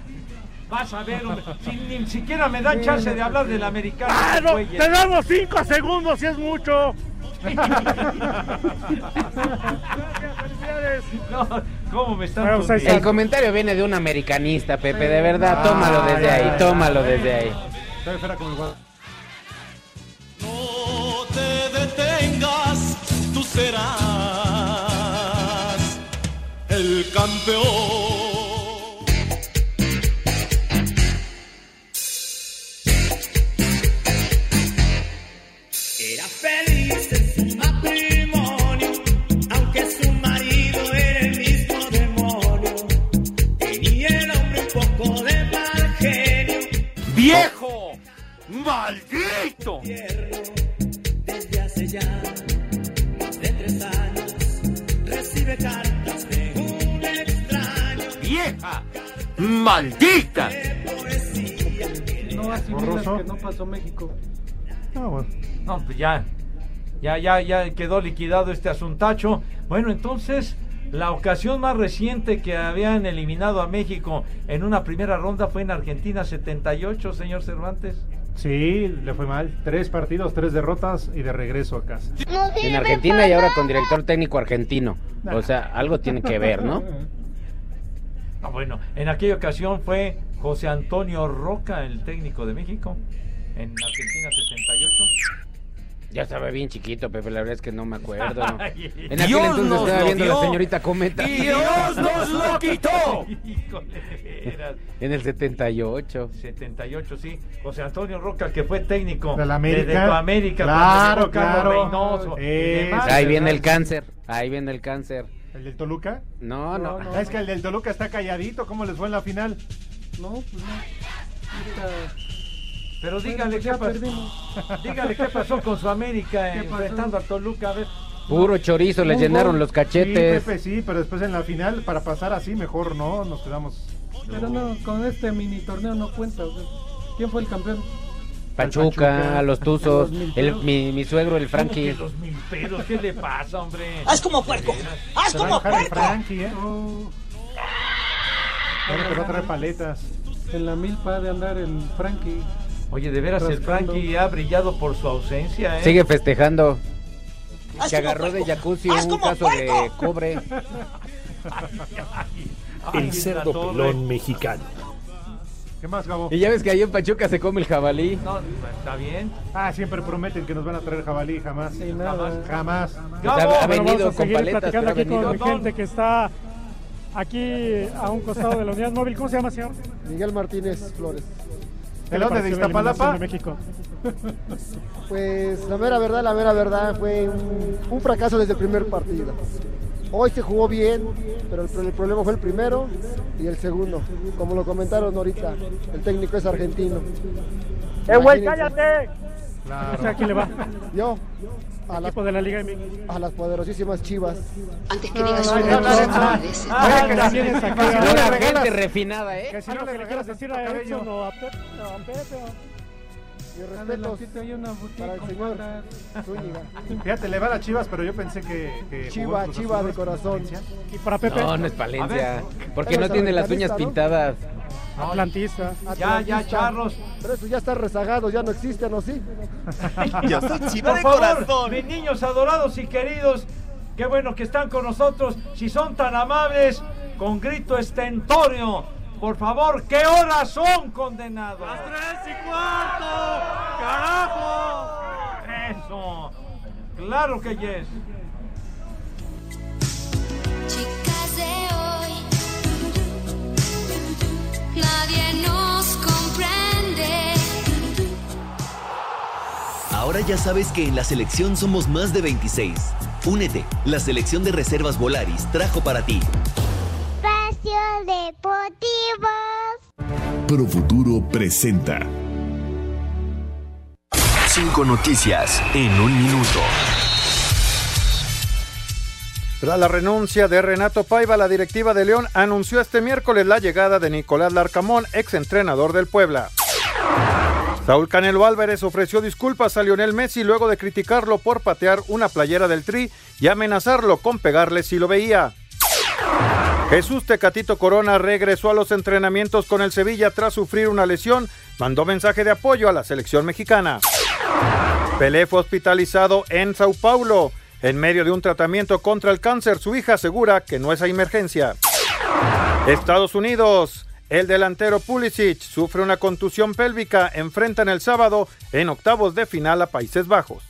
S6: Vas a ver, hombre. Si ni siquiera me dan chance de hablar del americano.
S28: ¡Ah, no!
S6: güeyes.
S28: ¡Te damos cinco segundos si es mucho!
S6: No, ¿cómo me están
S18: Bueno, pues?
S8: El comentario viene de un americanista, Pepe, de verdad, tómalo desde ahí, tómalo desde ahí.
S29: De mal genio.
S6: ¡Viejo! ¡Maldito!
S29: Desde hace ya
S6: ¡Maldita!
S7: No asimilas que no pasó México.
S3: Ah,
S6: No, pues ya, ya, ya, ya quedó liquidado este asuntacho. Bueno, entonces, la ocasión más reciente que habían eliminado a México en una primera ronda fue en Argentina 78, señor Cervantes.
S3: Sí, le fue mal. Tres partidos, tres derrotas y de regreso a casa.
S8: En Argentina y ahora con director técnico argentino. O sea, algo tiene que ver, ¿no?
S6: Ah, bueno, en aquella ocasión fue José Antonio Roca, el técnico de México, en Argentina 68.
S8: Ya estaba bien chiquito, Pepe, la verdad es que no me acuerdo. En
S6: Ay,
S8: aquel
S6: Dios
S8: entonces
S6: nos
S8: estaba
S6: lo
S8: viendo
S6: dio.
S8: la señorita Cometa.
S6: Y Dios nos lo quitó. Híjole, veras.
S8: En el 78.
S6: 78, sí. José Antonio Roca, que fue técnico
S3: De la América.
S6: de, de América.
S3: Claro, claro.
S6: Reynoso y
S3: Ese.
S6: demás,
S8: Ahí viene el cáncer. Ahí viene el cáncer.
S3: ¿El del Toluca?
S8: No, no.
S3: Es que el del Toluca está calladito. ¿Cómo les fue en la final?
S7: No, pues no.
S6: Pero
S7: Bueno,
S6: dígale
S7: pues
S6: qué pasó. Dígale qué pasó con su América enfrentando al Toluca. A ver.
S8: Puro chorizo, le llenaron los cachetes.
S3: Sí, Pepe, sí, pero después en la final, para pasar así, mejor no, nos quedamos.
S7: Pero no, con este mini torneo no cuenta. ¿Quién fue el campeón?
S8: Pachuca,
S3: Pachuca.
S8: los Tuzos, el, mi, mi suegro, el
S6: ¿Cómo que
S8: Frankie.
S6: los mil pedos? ¿Qué le pasa, hombre?
S29: ¡Haz como puerco! ¡Haz
S3: Se va a
S29: como
S3: el
S29: puerco!
S3: Frankie, ¿eh? Bueno, que va a traer paletas.
S7: En la milpa de andar el Frankie.
S6: Oye, de veras, el
S7: Rascando.
S6: Frankie ha brillado por su ausencia, ¿eh?
S8: Sigue festejando.
S29: ¡Haz
S8: Se
S29: como
S8: agarró de
S29: puerco!
S8: jacuzzi
S29: ¡Haz
S8: un
S29: como
S8: caso de
S29: puerco!
S8: cobre.
S6: Ay,
S30: El cerdo
S6: la torre.
S30: pelón mexicano.
S3: ¿Qué más, Gabo?
S8: Y ya ves que ahí en Pachuca se come el jabalí.
S6: No, está bien.
S3: Ah, siempre prometen que nos van a traer jabalí, jamás.
S7: Y nada.
S3: Jamás.
S8: Pues ha, ha
S18: Bueno,
S8: venido
S18: vamos a
S8: con
S18: seguir
S8: paletas,
S18: platicando aquí con
S8: venido.
S18: mi gente que está aquí a un costado de la unidad móvil. ¿Cómo se llama, señor?
S26: Miguel Martínez Flores.
S18: ¿Qué
S3: ¿De
S18: le
S3: dónde? ¿De Iztapalapa?
S18: de México?
S26: Pues la mera verdad, la mera verdad fue un, un fracaso desde el primer partido. Hoy se jugó bien, pero el, pro- el problema fue el primero y el segundo. Como lo comentaron ahorita, el técnico es argentino.
S18: ¡Eh, güey, cállate!
S3: Claro.
S18: ¿a quién le va?
S26: Yo, a las,
S18: Equipo de la Liga
S26: a las poderosísimas chivas.
S31: Antes que
S18: No,
S31: digas
S18: no,
S31: una
S18: no, también es acá.
S3: Regalas.
S8: gente refinada, ¿eh?
S3: Que si no le
S18: quieras decir a. Edson o a Pepe.
S7: Hay una
S26: para el señor. Zúñiga.
S3: Fíjate, le va a las chivas, pero yo pensé que.
S26: Chiva, chiva de corazón.
S18: Y para Pepe,
S8: No, no es Palencia. Porque no tiene las uñas
S26: ¿no?
S8: pintadas.
S18: Atlantista.
S6: Ya, ya, charros.
S26: Pero eso ya está rezagado, ya no existen, ¿o sí?
S2: Yo soy chiva
S6: Por
S2: de
S6: favor,
S2: corazón.
S6: mis niños adorados y queridos, qué bueno que están con nosotros. Si son tan amables, con grito estentorio, por favor, ¿qué horas son, condenados? ¡Las tres y cuarto! ¡Carajo! Eso. Claro que yes.
S31: Chicas de hoy, nadie nos comprende.
S21: Ahora ya sabes que en la selección somos más de 26. Únete, la selección de reservas Volaris trajo para ti.
S5: Espacio Deportivo.
S19: Profuturo presenta
S21: Cinco noticias en un minuto.
S22: Tras la renuncia de Renato Paiva, la directiva de León anunció este miércoles la llegada de Nicolás Larcamón, exentrenador del Puebla. Saúl Canelo Álvarez ofreció disculpas a Lionel Messi luego de criticarlo por patear una playera del Tri y amenazarlo con pegarle si lo veía. Jesús Tecatito Corona regresó a los entrenamientos con el Sevilla tras sufrir una lesión, mandó mensaje de apoyo a la selección mexicana. Pelé fue hospitalizado en Sao Paulo. En medio de un tratamiento contra el cáncer, su hija asegura que no es a emergencia. Estados Unidos. El delantero Pulisic sufre una contusión pélvica, enfrentan el sábado en octavos de final a Países Bajos.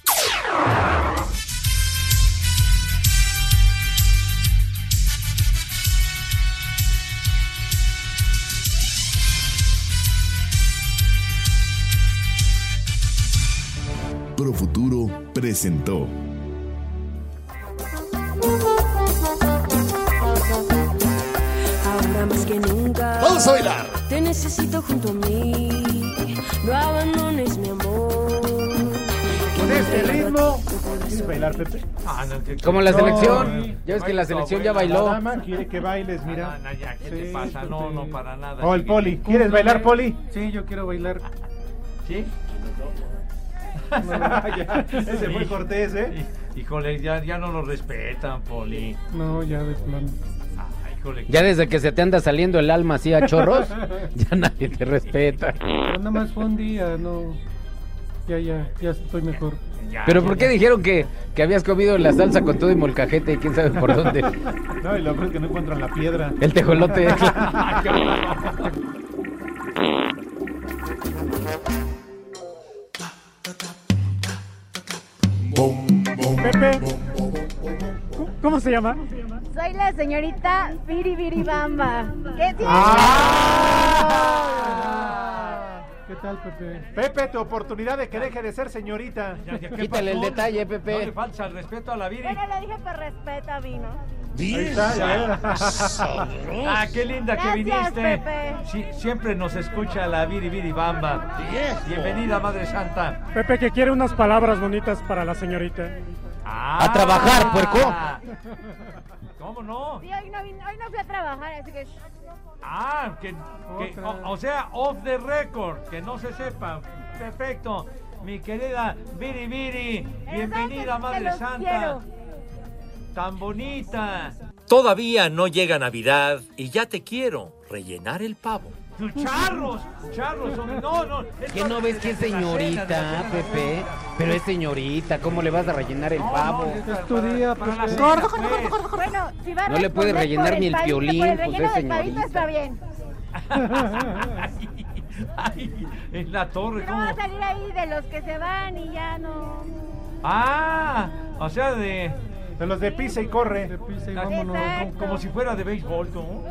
S19: Profuturo presentó.
S30: Ahora más que nunca.
S19: Vamos a bailar.
S30: Te necesito junto a mí. No abandones mi amor.
S3: Con este ritmo. ¿Quieres bailar, Pepe?
S6: Ah, no, que-
S8: Como la
S3: No,
S8: selección. Ya ves que la selección ya bailó.
S3: La dama quiere que bailes, mira.
S6: No, no, ya, ¿qué te pasa? No, no, para nada.
S3: O el poli. ¿Quieres bailar, poli?
S7: Sí, yo quiero bailar.
S6: ¿Sí?
S3: Ya, Ese fue Cortés, ¿eh?
S6: Híjole, ya, ya no lo respetan, Poli.
S7: No, ya de plano.
S6: Híjole.
S8: Ya desde que se te anda saliendo el alma así a chorros, ya nadie te respeta.
S7: Pero nada más fue un día, no. Ya, ya, ya estoy mejor.
S6: Ya,
S8: Pero
S6: ya,
S8: ¿por qué
S6: ya.
S8: dijeron que, que habías comido la salsa con todo y molcajete y quién sabe por dónde?
S3: No, y lo peor es que no encuentran la piedra.
S8: El tejolote.
S18: Pepe, ¿cómo se llama?
S27: Soy la señorita Biribiribamba. ¿Qué tienes?
S3: Ah.
S7: ¿Qué tal, Pepe?
S3: Pepe, tu oportunidad de que deje de ser señorita.
S6: Ya, ya, ¿qué
S8: Quítale el detalle,
S6: No le
S8: Pepe.
S6: falta el respeto a la Viri.
S27: Bueno, lo dije por respeto a mí, ¿no?
S6: Ah, qué linda que
S27: Gracias,
S6: viniste.
S27: Pepe.
S6: Sí, siempre nos escucha la Viri Viri Bamba. Bienvenida, Madre Santa.
S18: Pepe, que quiere unas palabras bonitas para la señorita.
S6: Ah.
S8: A trabajar, puerco.
S6: ¿Cómo no?
S27: Sí, hoy no, vine- hoy no fui a trabajar, así que...
S6: Ah, que, que- o, o sea, off the record, que no se sepa. Perfecto. Mi querida Viri Viri, bienvenida, Madre
S27: los
S6: Santa.
S27: quiero.
S6: Tan bonita.
S32: Todavía no llega Navidad y ya te quiero rellenar el pavo.
S6: Charros, charros, hombre. No, no.
S8: ¿Qué no ves que es señorita, Pepe? Pero es señorita, ¿cómo le vas a rellenar el pavo?
S6: no,
S7: Es tu día, Pepe.
S6: cena,
S27: Gordo, gordo,
S6: pues.
S27: gordo, gordo. Bueno, si va a
S8: No le puede
S27: responder
S8: rellenar ni el
S27: pavito,
S8: piolín,
S27: por el
S8: pues
S27: relleno
S8: es
S27: del pavito
S8: señorita.
S27: está bien.
S6: Ay, ay, en la torre,
S27: No
S6: ¿cómo?
S27: va a salir ahí de los que se van y ya no...
S6: Ah, o sea, de.
S3: De los de pisa y corre.
S7: De pisa y vámonos.
S27: Exacto.
S6: Como si fuera de béisbol, ¿no?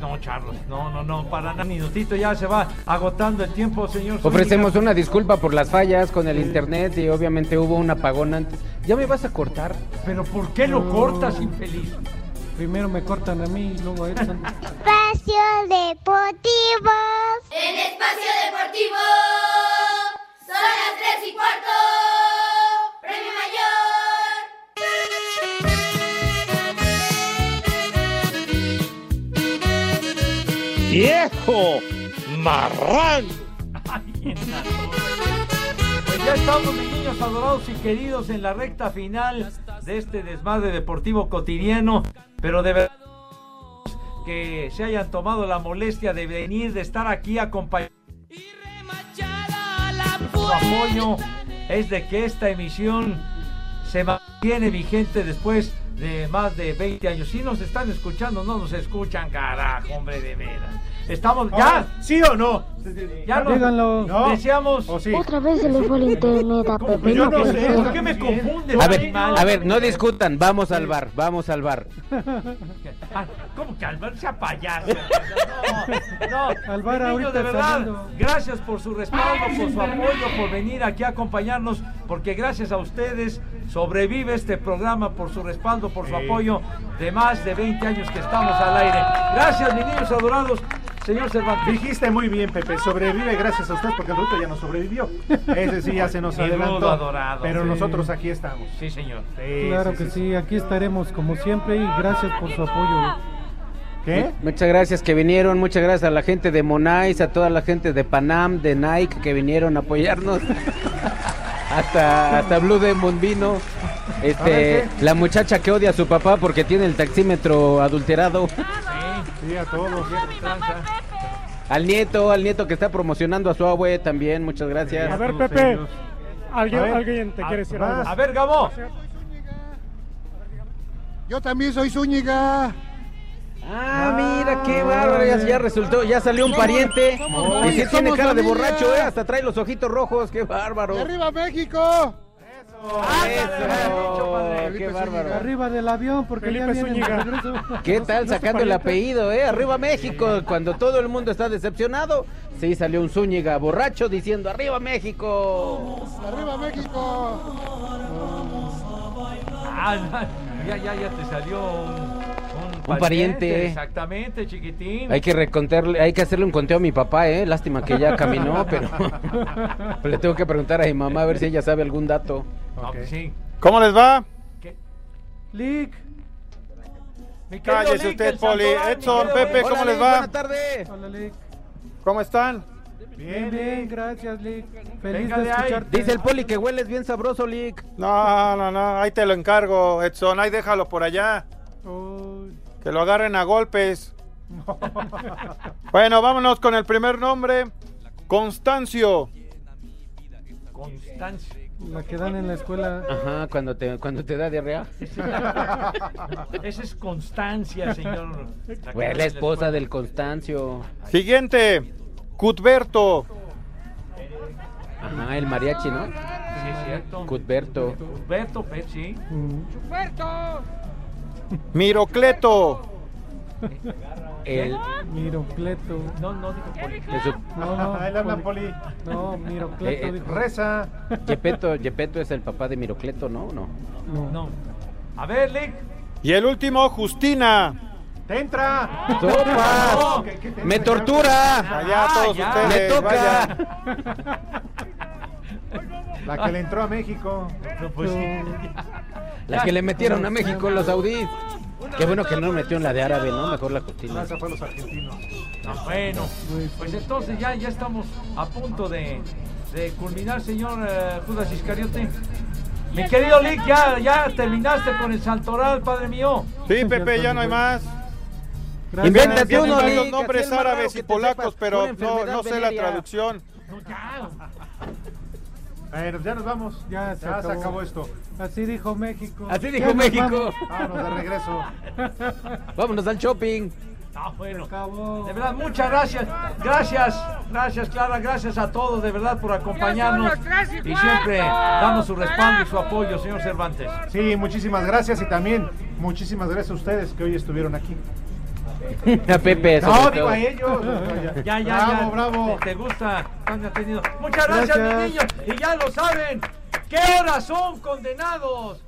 S6: No, Charlos, no, no, no, para nada. Minutito ya se va agotando el tiempo, señor.
S8: Ofrecemos
S6: Zúñiga.
S8: una disculpa por las fallas con el internet y obviamente hubo un apagón antes. ¿Ya me vas a cortar?
S6: Pero ¿por qué lo
S7: No.
S6: cortas, infeliz?
S7: Primero me cortan a mí y luego a Edson.
S5: Espacio Deportivo.
S31: En Espacio Deportivo son las 3 y cuarto.
S6: ¡Viejo! Pues ya estamos, mis niños adorados y queridos, en la recta final de este desmadre deportivo cotidiano. Pero de verdad que se hayan tomado la molestia de venir, de estar aquí acompañados. Su apoyo es de que esta emisión se mantiene vigente después de más de 20 años. Si nos están escuchando, no nos escuchan, carajo, hombre, de veras. Estamos, ya,
S3: ¿Sí o no?
S6: ya nos
S7: Díganlo.
S3: No.
S6: deseamos.
S3: ¿O sí?
S5: Otra vez se le fue el internet a
S6: ¿Cómo
S5: Pepe.
S6: que yo
S5: no
S6: sé? ¿Por qué me confundes?
S8: A ver, a ver, no discutan, vamos al bar, vamos al bar.
S6: Ah, ¿Cómo que Albert sea payaso? No, no.
S7: Alvar
S6: Niños,
S7: ahorita
S6: de verdad,
S7: saliendo.
S6: gracias por su respaldo, por su apoyo, por venir aquí a acompañarnos, porque gracias a ustedes sobrevive este programa por su respaldo, por su
S3: Sí.
S6: apoyo de más de 20 años que estamos al aire. Gracias, mis niños adorados. Señor Cervantes.
S3: Dijiste muy bien, Pepe. Sobrevive gracias a usted porque el bruto ya no sobrevivió. Ese sí ya se nos adelantó.
S6: adorado,
S3: pero
S6: sí.
S3: nosotros aquí estamos.
S6: Sí, señor.
S3: Sí,
S7: Claro
S3: sí,
S7: que
S3: sí,
S7: sí, aquí estaremos como siempre y gracias por su apoyo.
S3: ¿Qué?
S8: Muchas gracias que vinieron, muchas gracias a la gente de Monais, a toda la gente de Panam, de Nike que vinieron a apoyarnos. hasta, hasta Blue Demon vino.
S3: Ver,
S8: Este, la muchacha que odia a su papá porque tiene el taxímetro adulterado.
S3: Sí, a todos.
S8: Al nieto, al nieto que está promocionando a su abue también, muchas gracias.
S18: A ver, Pepe,
S3: ellos.
S18: alguien,
S3: A ver,
S18: alguien te
S3: a-
S18: quiere decir algo.
S6: A ver, Gabo.
S26: Yo también soy Zúñiga.
S8: Ah, mira, qué bárbaro, ya, ya resultó, ya salió un pariente.
S26: somos-
S8: Y sí tiene cara de borracho, eh, hasta trae los ojitos rojos, qué bárbaro.
S26: ¡Y arriba México!
S8: Eso, qué bárbaro.
S7: Arriba del avión, porque ya
S18: Felipe
S7: de
S18: Zúñiga.
S7: regreso.
S8: ¿Qué tal sacando el apellido, eh? Arriba México, cuando todo el mundo está decepcionado. Sí, salió un Zúñiga borracho diciendo ¡Arriba México!
S26: ¡Arriba México!
S6: Ah, ya, ya, ya te salió un, un
S8: pariente.
S6: Exactamente, chiquitín.
S8: Hay que recontarle, hay que hacerle un conteo a mi papá, eh. Lástima que ya caminó, pero le tengo que preguntar a mi mamá a ver si ella sabe algún dato.
S6: Sí.
S22: ¿Cómo les va?
S7: Lick.
S6: Mi querido
S22: Cállese
S6: Lick,
S22: usted, Poli.
S6: Santoral,
S22: Edson, Pepe,
S6: Lick.
S22: ¿cómo les
S8: Buenas
S22: va?
S8: tardes.
S7: Hola, Lick.
S22: ¿Cómo están?
S7: Bien, bien, gracias, Lick. Feliz
S6: Venga
S7: de
S6: ahí.
S7: escucharte.
S8: Dice el poli que hueles bien sabroso, Lick.
S22: No, no, no, ahí te lo encargo, Edson, ahí déjalo por allá.
S7: Uy.
S22: Que lo agarren a golpes. Bueno, vámonos con el primer nombre. Constancio.
S6: Constancia.
S7: La que dan en la escuela.
S8: Ajá, cuando te, cuando te da diarrea.
S6: Esa es constancia, señor.
S8: Fue la esposa del Constancio.
S22: Siguiente. Cutberto.
S8: Ajá, el mariachi, ¿no?
S6: Sí, es cierto.
S8: Cutberto.
S6: Beto, Pep, sí.
S22: Mirocleto.
S8: El,
S7: Mirocleto.
S6: No, no dijo Poli.
S7: No, no.
S3: Ahí le hablan, Poli.
S7: No, Mirocleto
S8: Eh, eh,
S7: dijo.
S3: Reza.
S8: Yepeto, Yepeto es el papá de Mirocleto, ¿no? No.
S7: No.
S6: No. A ver, Lick.
S22: Y el último, Justina.
S3: ¡Te entra!
S8: ¡Sopas!
S3: ¿Qué- qué te
S8: ¡Me
S3: entra?
S8: tortura!
S22: Allá
S6: Ah,
S22: todos
S6: ya.
S22: ustedes.
S8: ¡Me toca!
S3: La que le entró a México.
S6: No, pues sí.
S8: La que le metieron a México los saudíes. Qué bueno que no metió en la de árabe, ¿no? Mejor la Justina.
S3: Esa fue los argentinos.
S6: Ah, bueno, pues entonces ya, ya estamos a punto de, de culminar, señor eh, Judas Iscariote. Mi querido Lick, ya, ya terminaste con el Santoral, padre mío.
S22: Sí, Pepe, ya no hay más.
S8: Invéntate uno,
S22: varios
S8: Lick,
S22: nombres árabes y polacos, pero no, no sé la traducción.
S6: No, ya.
S3: Bueno, ya nos vamos.
S7: Ya se
S3: se
S7: acabó.
S3: acabó esto.
S7: Así dijo México.
S8: Así dijo México.
S7: vamos.
S3: Vámonos de regreso.
S8: Vámonos al shopping.
S6: Ah, bueno.
S7: Acabó.
S6: De verdad, muchas gracias. Gracias, gracias, Clara. Gracias a todos, de verdad, por acompañarnos. Y siempre damos su respaldo y su apoyo, señor Cervantes.
S3: Sí, muchísimas gracias y también muchísimas gracias a ustedes que hoy estuvieron aquí.
S8: A Pepe,
S3: No,
S8: sobre
S3: digo
S8: todo.
S3: a ellos.
S6: Ya, ya,
S3: bravo,
S6: ya.
S3: bravo.
S6: ¿Te, te gusta? Muchas gracias,
S7: Gracias.
S6: mis niños. Y ya lo saben. ¿Qué horas son condenados?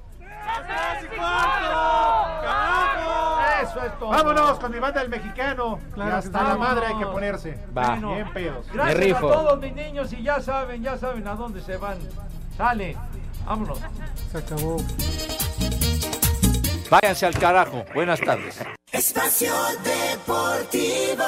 S6: Eso es todo.
S3: Vámonos con mi banda del mexicano.
S7: Claro
S3: y hasta la madre hay que ponerse.
S8: Va.
S6: Bueno,
S3: Bien pedos.
S6: Gracias
S8: Me
S6: a
S8: rifo.
S6: todos mis niños y ya saben, ya saben a dónde se van. Sale. Vámonos.
S7: Se acabó.
S32: Váyanse al carajo. Buenas tardes.
S29: Espacio Deportivo.